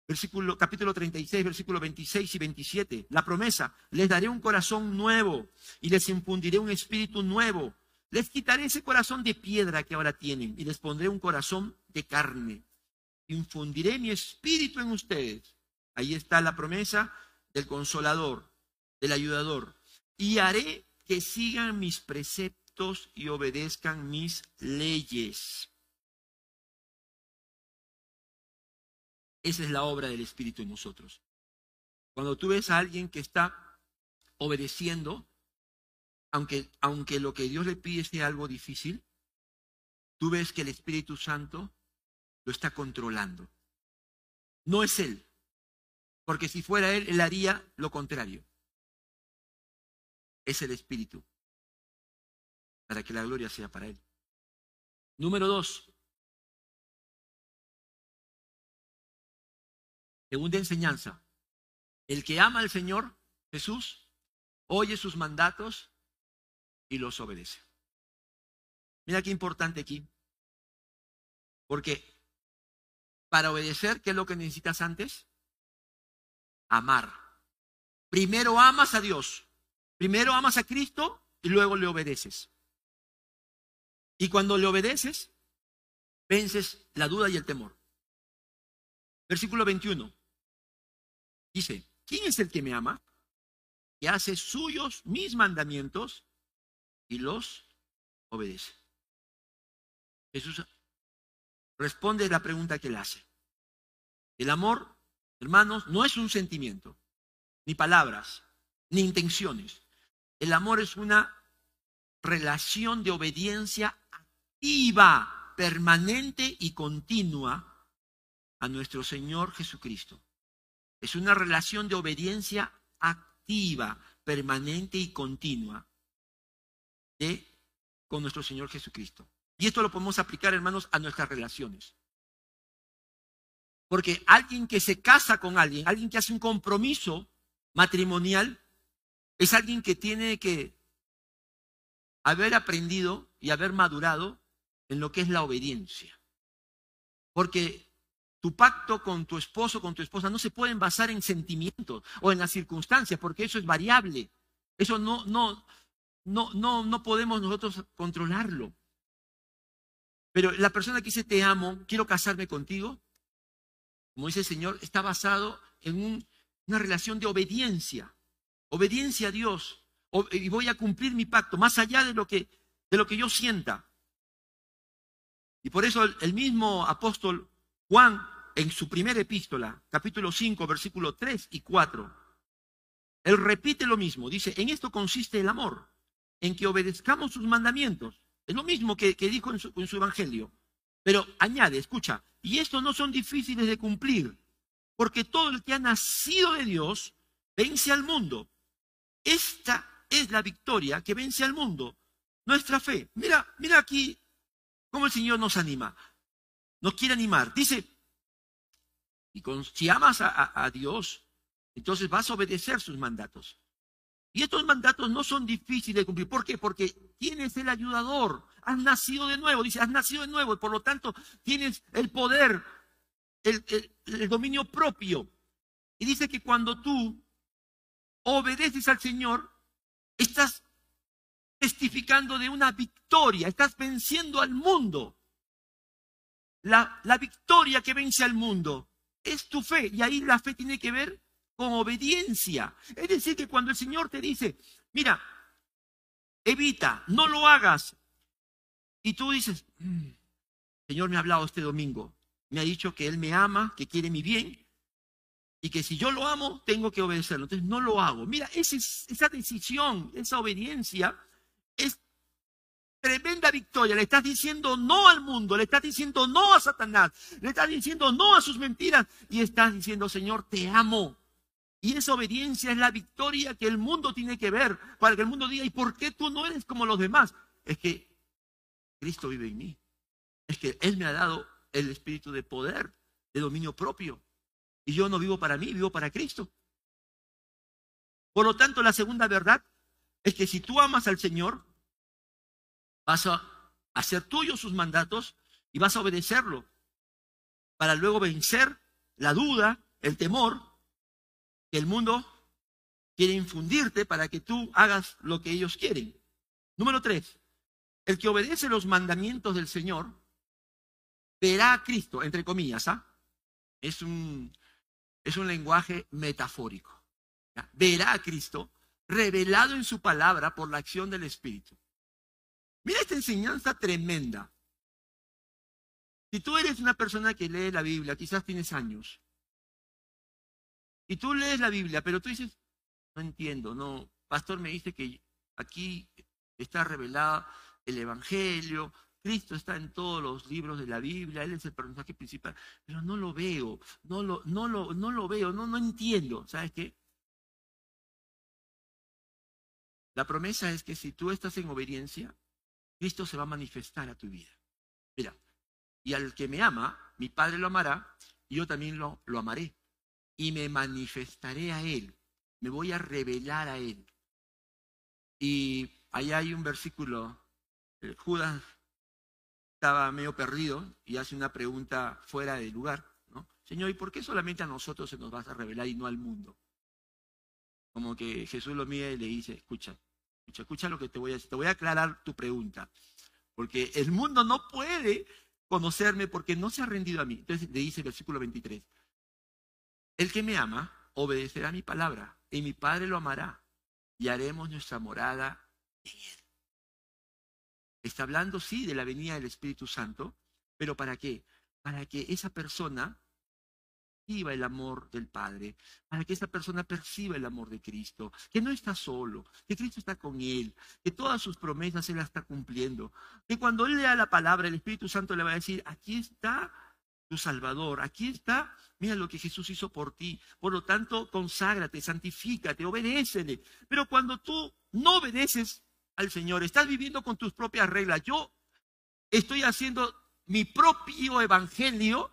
versículo, capítulo 36, versículo 26 y 27, la promesa, les daré un corazón nuevo y les infundiré un espíritu nuevo. Les quitaré ese corazón de piedra que ahora tienen y les pondré un corazón de carne infundiré mi espíritu en ustedes. Ahí está la promesa del consolador, del ayudador. Y haré que sigan mis preceptos y obedezcan mis leyes. Esa es la obra del Espíritu en nosotros. Cuando tú ves a alguien que está obedeciendo, aunque, aunque lo que Dios le pide sea algo difícil, tú ves que el Espíritu Santo lo está controlando. No es Él, porque si fuera Él, Él haría lo contrario. Es el Espíritu, para que la gloria sea para Él. Número dos. Segunda enseñanza. El que ama al Señor Jesús oye sus mandatos y los obedece. Mira qué importante aquí. Porque para obedecer, ¿qué es lo que necesitas antes? Amar. Primero amas a Dios, primero amas a Cristo y luego le obedeces. Y cuando le obedeces, vences la duda y el temor. Versículo 21. Dice, ¿quién es el que me ama? Que hace suyos mis mandamientos y los obedece. Jesús responde la pregunta que le hace. El amor, hermanos, no es un sentimiento, ni palabras, ni intenciones. El amor es una relación de obediencia activa, permanente y continua a nuestro Señor Jesucristo. Es una relación de obediencia activa, permanente y continua de, con nuestro Señor Jesucristo. Y esto lo podemos aplicar, hermanos, a nuestras relaciones. Porque alguien que se casa con alguien, alguien que hace un compromiso matrimonial, es alguien que tiene que haber aprendido y haber madurado en lo que es la obediencia. Porque tu pacto con tu esposo, con tu esposa, no se pueden basar en sentimientos o en las circunstancias, porque eso es variable. Eso no, no, no, no, no podemos nosotros controlarlo. Pero la persona que dice te amo, quiero casarme contigo, como dice el Señor, está basado en una relación de obediencia, obediencia a Dios, y voy a cumplir mi pacto, más allá de lo que, de lo que yo sienta. Y por eso el, mismo apóstol Juan, en su primera epístola, capítulo 5, versículo 3 y 4, él repite lo mismo. Dice, en esto consiste el amor, en que obedezcamos sus mandamientos. Es lo mismo que, dijo en su, su evangelio. Pero añade, escucha, y estos no son difíciles de cumplir, porque todo el que ha nacido de Dios vence al mundo. Esta es la victoria que vence al mundo, nuestra fe. Mira, mira aquí cómo el Señor nos anima, nos quiere animar. Dice, y si amas a, Dios, entonces vas a obedecer sus mandatos. Y estos mandatos no son difíciles de cumplir. ¿Por qué? Porque tienes el ayudador. Has nacido de nuevo. Dice, has nacido de nuevo. Y por lo tanto, tienes el poder, el, dominio propio. Y dice que cuando tú obedeces al Señor, estás testificando de una victoria, estás venciendo al mundo. La, la, victoria que vence al mundo es tu fe y ahí la fe tiene que ver con obediencia. Es decir, que cuando el Señor te dice, mira, evita, no lo hagas, y tú dices, mm, Señor me ha hablado este domingo, me ha dicho que Él me ama, que quiere mi bien, y que si yo lo amo, tengo que obedecerlo. Entonces no lo hago. Mira, esa decisión, esa obediencia es tremenda victoria. Le estás diciendo no al mundo, le estás diciendo no a Satanás, le estás diciendo no a sus mentiras y estás diciendo, Señor, te amo. Y esa obediencia es la victoria que el mundo tiene que ver para que el mundo diga, ¿y por qué tú no eres como los demás? Es que Cristo vive en mí. Es que Él me ha dado el espíritu de poder, de dominio propio. Y yo no vivo para mí, vivo para Cristo. Por lo tanto, la segunda verdad es que si tú amas al Señor, vas a hacer tuyos sus mandatos y vas a obedecerlo para luego vencer la duda, el temor que el mundo quiere infundirte para que tú hagas lo que ellos quieren. Número tres, el que obedece los mandamientos del Señor verá a Cristo, entre comillas, ¿ah? Es un, es un lenguaje metafórico. Verá a Cristo revelado en su palabra por la acción del Espíritu. Mira esta enseñanza tremenda. Si tú eres una persona que lee la Biblia, quizás tienes años, y tú lees la Biblia, pero tú dices, no entiendo, no, pastor me dice que aquí está revelado el Evangelio, Cristo está en todos los libros de la Biblia, Él es el personaje principal, pero no lo veo, no lo, no lo, no lo veo, no, no entiendo. ¿Sabes qué? La promesa es que si tú estás en obediencia, Cristo se va a manifestar a tu vida. Mira, y al que me ama, mi Padre lo amará, y yo también lo, lo amaré. Y me manifestaré a Él, me voy a revelar a Él. Y allá hay un versículo, eh, Judas estaba medio perdido y hace una pregunta fuera de lugar, ¿no? Señor, ¿y por qué solamente a nosotros se nos vas a revelar y no al mundo? Como que Jesús lo mira y le dice, escucha, escucha, escucha lo que te voy a decir, te voy a aclarar tu pregunta, porque el mundo no puede conocerme porque no se ha rendido a mí. Entonces le dice el versículo 23, el que me ama obedecerá mi palabra y mi Padre lo amará y haremos nuestra morada en él. Está hablando, sí, de la venida del Espíritu Santo, pero ¿para qué? Para que esa persona perciba el amor del Padre, para que esa persona perciba el amor de Cristo, que no está solo, que Cristo está con él, que todas sus promesas Él las está cumpliendo, que cuando Él lea la palabra, el Espíritu Santo le va a decir, aquí está tu Salvador, aquí está, mira lo que Jesús hizo por ti, por lo tanto, conságrate, santifícate, obedécele, pero cuando tú no obedeces, al Señor, estás viviendo con tus propias reglas. Yo estoy haciendo mi propio evangelio,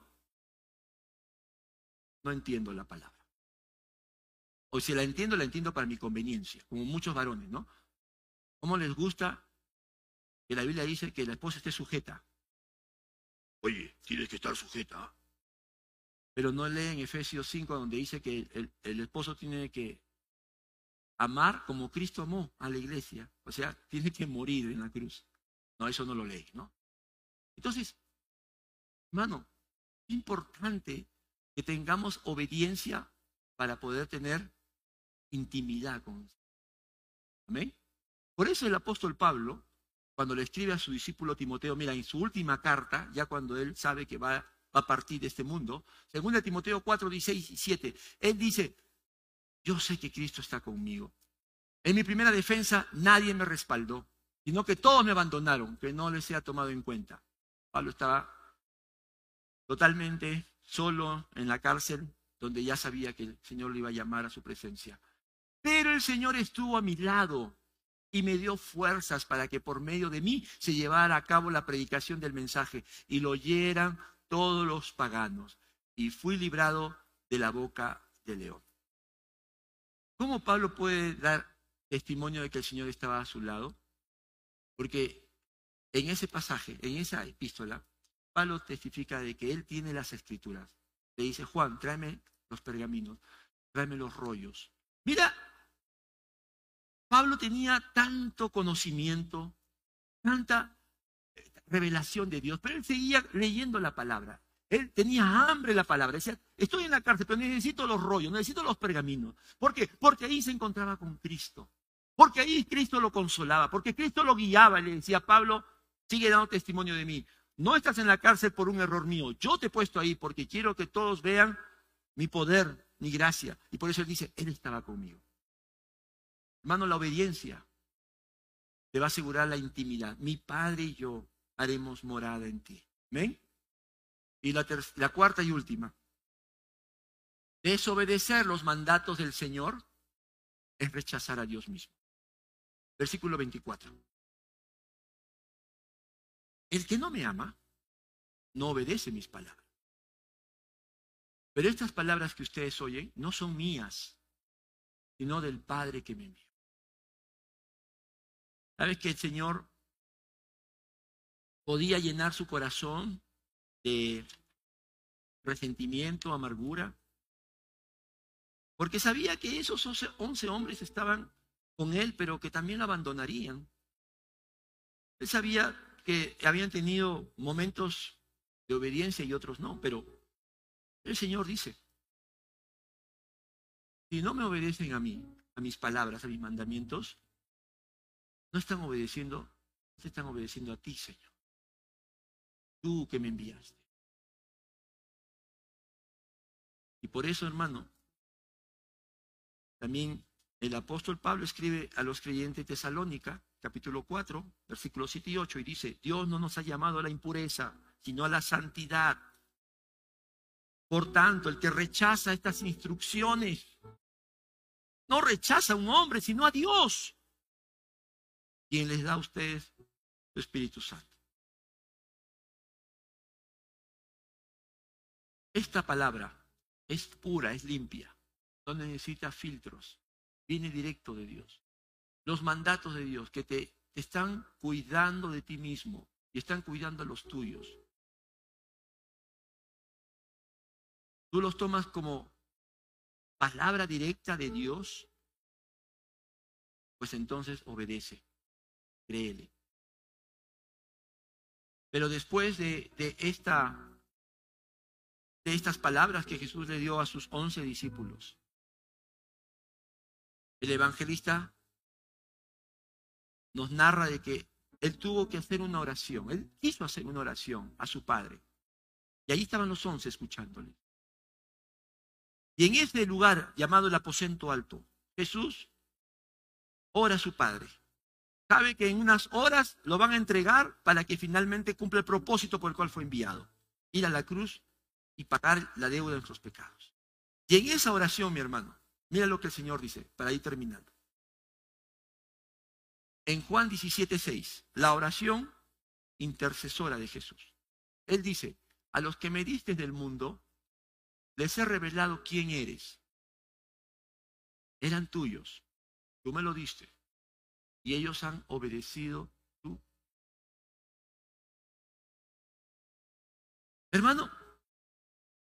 no entiendo la palabra. O si la entiendo, la entiendo para mi conveniencia, como muchos varones, ¿no? ¿Cómo les gusta que la Biblia dice que la esposa esté sujeta. Oye, tienes que estar sujeta. Pero no lee en Efesios 5 donde dice que el, esposo tiene que amar como Cristo amó a la iglesia. O sea, tiene que morir en la cruz. No, eso no lo lee, ¿no? Entonces, hermano, es importante que tengamos obediencia para poder tener intimidad con. Amén. Por eso el apóstol Pablo, cuando le escribe a su discípulo Timoteo, mira, en su última carta, ya cuando él sabe que va, a partir de este mundo, según Timoteo 4, 16 y 7, él dice, yo sé que Cristo está conmigo. En mi primera defensa nadie me respaldó, sino que todos me abandonaron, que no les sea tomado en cuenta. Pablo estaba totalmente solo en la cárcel, donde ya sabía que el Señor le iba a llamar a su presencia. Pero el Señor estuvo a mi lado y me dio fuerzas para que por medio de mí se llevara a cabo la predicación del mensaje y lo oyeran todos los paganos. Y fui librado de la boca del león. ¿Cómo Pablo puede dar testimonio de que el Señor estaba a su lado? Porque en ese pasaje, en esa epístola, Pablo testifica de que él tiene las escrituras. Le dice, Juan, tráeme los pergaminos, tráeme los rollos. Mira, Pablo tenía tanto conocimiento, tanta eh, revelación de Dios, pero él seguía leyendo la palabra. Él tenía hambre de la palabra. Decía, estoy en la cárcel, pero necesito los rollos, necesito los pergaminos. ¿Por qué? Porque ahí se encontraba con Cristo. Porque ahí Cristo lo consolaba, porque Cristo lo guiaba le decía, Pablo, sigue dando testimonio de mí. No estás en la cárcel por un error mío. Yo te he puesto ahí porque quiero que todos vean mi poder, mi gracia. Y por eso él dice, Él estaba conmigo. Hermano, la obediencia te va a asegurar la intimidad. Mi Padre y yo haremos morada en ti. ¿Ven? Y la, la cuarta y última. Desobedecer los mandatos del Señor es rechazar a Dios mismo. Versículo 24. El que no me ama, no obedece mis palabras. Pero estas palabras que ustedes oyen no son mías, sino del Padre que me envió. ¿Sabes que el Señor podía llenar su corazón de resentimiento, amargura? Porque sabía que esos once hombres estaban con él, pero que también lo abandonarían. Él sabía que habían tenido momentos de obediencia y otros no, pero el Señor dice, si no me obedecen a mí, a mis palabras, a mis mandamientos, no están obedeciendo, se están obedeciendo a ti, Señor. Tú que me enviaste. Y por eso, hermano, también el apóstol Pablo escribe a los creyentes de Tesalónica, capítulo 4, versículos 7 y 8, y dice, Dios no nos ha llamado a la impureza, sino a la santidad. Por tanto, el que rechaza estas instrucciones, no rechaza a un hombre, sino a Dios, quien les da a ustedes su Espíritu Santo. Esta palabra es pura, es limpia, no necesita filtros, viene directo de Dios. Los mandatos de Dios que te, están cuidando de ti mismo y están cuidando a los tuyos. Tú los tomas como palabra directa de Dios, pues entonces obedece, créele. Pero después de, esta, de estas palabras que Jesús le dio a sus once discípulos, el evangelista nos narra de que él tuvo que hacer una oración. Él quiso hacer una oración a su padre. Y ahí estaban los once escuchándole. Y en ese lugar llamado el aposento alto, Jesús ora a su padre. Sabe que en unas horas lo van a entregar para que finalmente cumpla el propósito por el cual fue enviado. Ir a la cruz y pagar la deuda de nuestros pecados. Y en esa oración, mi hermano, Mira lo que el Señor dice, para ir terminando. En Juan 17, 6, la oración intercesora de Jesús. Él dice, a los que me diste del mundo, les he revelado quién eres. Eran tuyos, tú me lo diste, y ellos han obedecido tú. Hermano,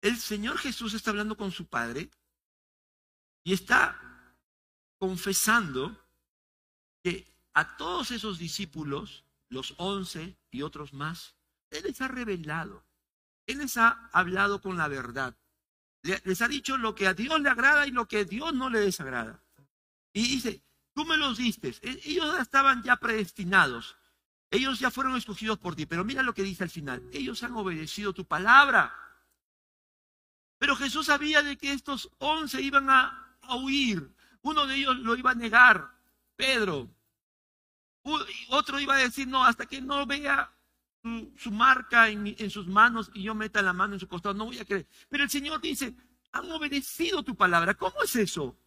el Señor Jesús está hablando con su Padre y está confesando que a todos esos discípulos, los once y otros más, Él les ha revelado, Él les ha hablado con la verdad, les ha dicho lo que a Dios le agrada y lo que a Dios no le desagrada. Y dice, tú me los diste, e-, ellos estaban ya predestinados, ellos ya fueron escogidos por ti, pero mira lo que dice al final, ellos han obedecido tu palabra. Pero Jesús sabía de que estos once iban a, huir, uno de ellos lo iba a negar, Pedro, otro iba a decir, no, hasta que no vea su, marca en, en, sus manos y yo meta la mano en su costado, no voy a creer. Pero el Señor dice, han obedecido tu palabra. ¿Cómo es eso?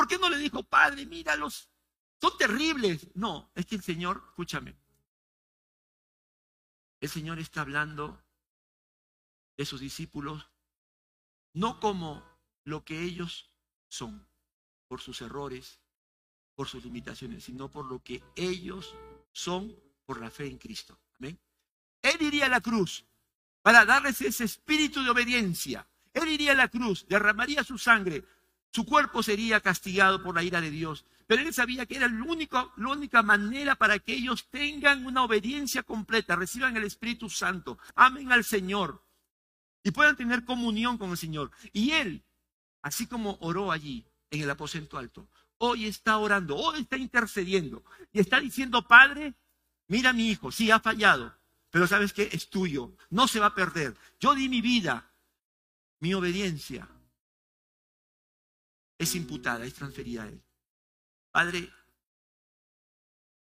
¿Por qué no le dijo, Padre, míralos, son terribles? No, es que el Señor, escúchame, el Señor está hablando de sus discípulos no como lo que ellos son, por sus errores, por sus limitaciones, sino por lo que ellos son por la fe en Cristo. Amén. Él iría a la cruz para darles ese espíritu de obediencia. Él iría a la cruz, derramaría su sangre, su cuerpo sería castigado por la ira de Dios. Pero él sabía que era la única manera para que ellos tengan una obediencia completa, reciban el Espíritu Santo, amen al Señor y puedan tener comunión con el Señor. Y él, así como oró allí en el aposento alto, hoy está orando, hoy está intercediendo y está diciendo, Padre, mira mi hijo, sí ha fallado, pero sabes que es tuyo, no se va a perder. Yo di mi vida, mi obediencia es imputada, es transferida a él. Padre,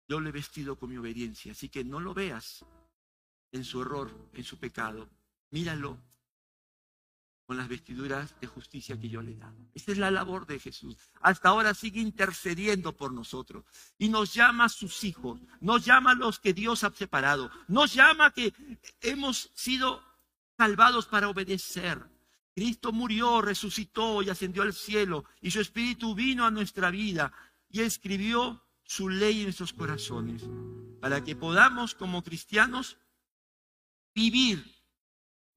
yo le he vestido con mi obediencia, así que no lo veas en su error, en su pecado. Míralo con las vestiduras de justicia que yo le he dado. Esta es la labor de Jesús. Hasta ahora sigue intercediendo por nosotros y nos llama a sus hijos, nos llama a los que Dios ha separado, nos llama que hemos sido salvados para obedecer. Cristo murió, resucitó y ascendió al cielo y su espíritu vino a nuestra vida y escribió su ley en nuestros corazones para que podamos como cristianos vivir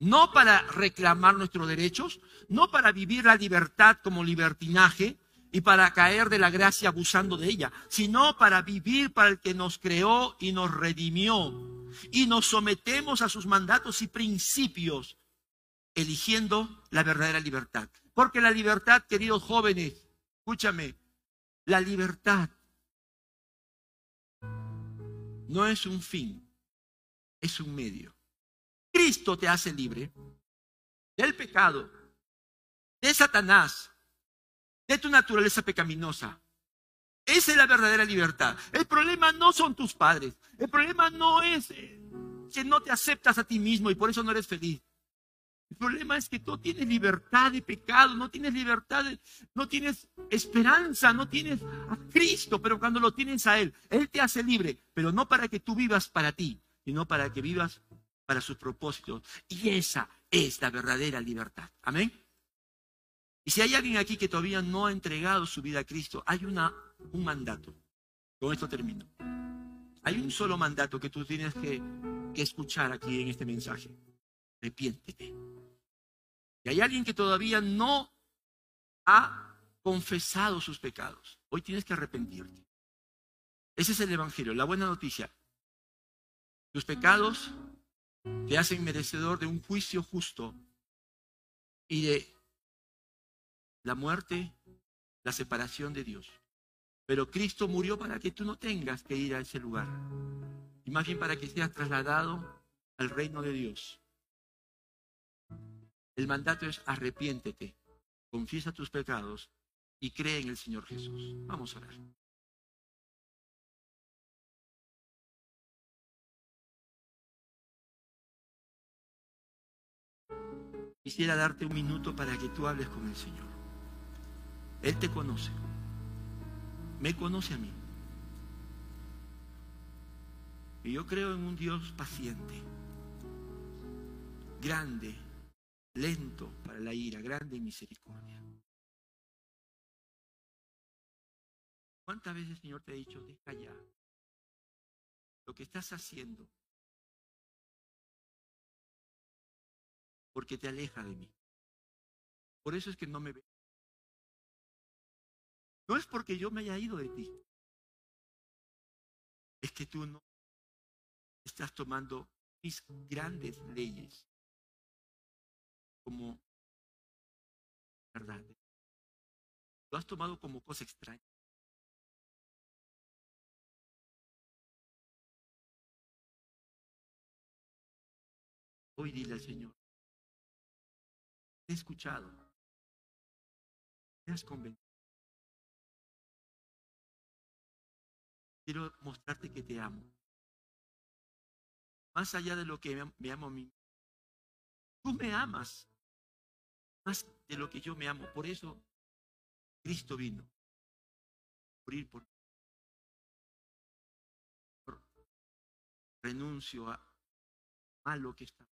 no para reclamar nuestros derechos, no para vivir la libertad como libertinaje y para caer de la gracia abusando de ella, sino para vivir para el que nos creó y nos redimió. Y nos sometemos a sus mandatos y principios, eligiendo la verdadera libertad. Porque la libertad, queridos jóvenes, escúchame, la libertad no es un fin, es un medio. Cristo te hace libre del pecado, de Satanás, de tu naturaleza pecaminosa. Esa es la verdadera libertad. El problema no son tus padres. El problema no es eh, que no te aceptas a ti mismo y por eso no eres feliz. El problema es que tú tienes libertad de pecado, no tienes libertad, no tienes esperanza, no tienes a Cristo, pero cuando lo tienes a Él, Él te hace libre, pero no para que tú vivas para ti, sino para que vivas para sus propósitos. Y esa es la verdadera libertad. Amén. Y si hay alguien aquí que todavía no ha entregado su vida a Cristo, hay una, un mandato. Con esto termino. Hay un solo mandato que tú tienes que, que escuchar aquí en este mensaje. Arrepiéntete. Y hay alguien que todavía no ha confesado sus pecados. Hoy tienes que arrepentirte. Ese es el Evangelio, la buena noticia. Tus pecados te hacen merecedor de un juicio justo y de la muerte, la separación de Dios. Pero Cristo murió para que tú no tengas que ir a ese lugar, y más bien para que seas trasladado al reino de Dios. El mandato es arrepiéntete, confiesa tus pecados y cree en el Señor Jesús. Vamos a orar. Quisiera darte un minuto para que tú hables con el Señor. Él te conoce. Me conoce a mí. Y yo creo en un Dios paciente, grande, lento para la ira, grande misericordia. ¿Cuántas veces Señor te ha dicho, deja ya lo que estás haciendo? porque te aleja de mí. Por eso es que no me ve. No es porque yo me haya ido de ti. Es que tú no estás tomando mis grandes leyes como verdad. Lo has tomado como cosa extraña. Hoy dile al Señor, te he escuchado, te has convencido. Quiero mostrarte que te amo. Más allá de lo que me amo a mí. Tú me amas más de lo que yo me amo. Por eso Cristo vino. Morir por renuncio a malo que está.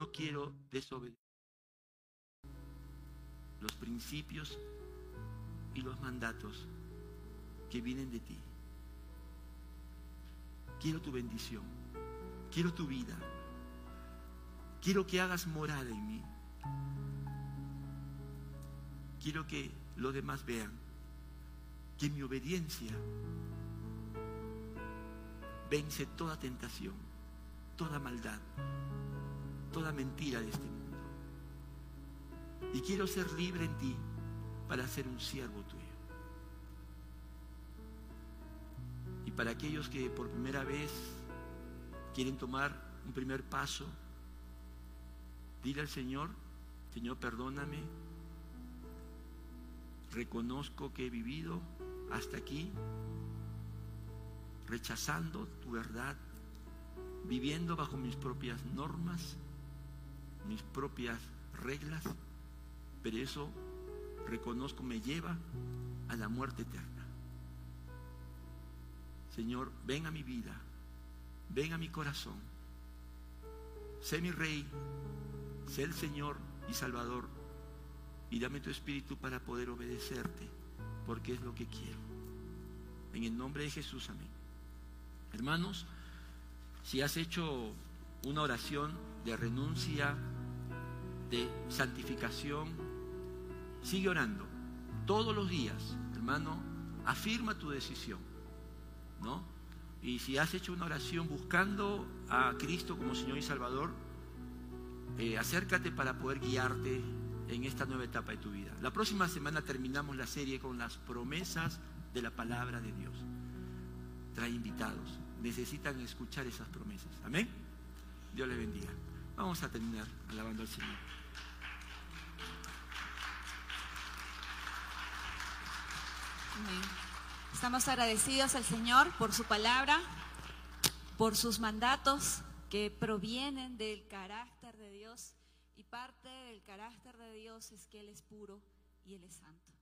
No quiero desobedecer los principios y los mandatos que vienen de ti. Quiero tu bendición, quiero tu vida, quiero que hagas morada en mí. Quiero que los demás vean que mi obediencia vence toda tentación, toda maldad, toda mentira de este mundo. Y quiero ser libre en ti para ser un siervo tuyo. Y para aquellos que por primera vez quieren tomar un primer paso, dile al Señor, Señor, perdóname, reconozco que he vivido hasta aquí rechazando tu verdad, viviendo bajo mis propias normas, mis propias reglas, pero eso reconozco me lleva a la muerte eterna. Señor, ven a mi vida, ven a mi corazón, sé mi rey, sé el Señor y Salvador, y dame tu espíritu para poder obedecerte, porque es lo que quiero. En el nombre de Jesús, amén. Hermanos, si has hecho una oración de renuncia, de santificación, sigue orando todos los días, hermano, afirma tu decisión, ¿no? Y si has hecho una oración buscando a Cristo como Señor y Salvador, eh, acércate para poder guiarte en esta nueva etapa de tu vida. La próxima semana terminamos la serie con las promesas de la palabra de Dios. Trae invitados necesitan escuchar esas promesas. Amén. Dios les bendiga. Vamos a terminar alabando al Señor. Amén. Estamos agradecidos al Señor por su palabra, por sus mandatos que provienen del carácter Dios y parte del carácter de Dios es que Él es puro y Él es santo.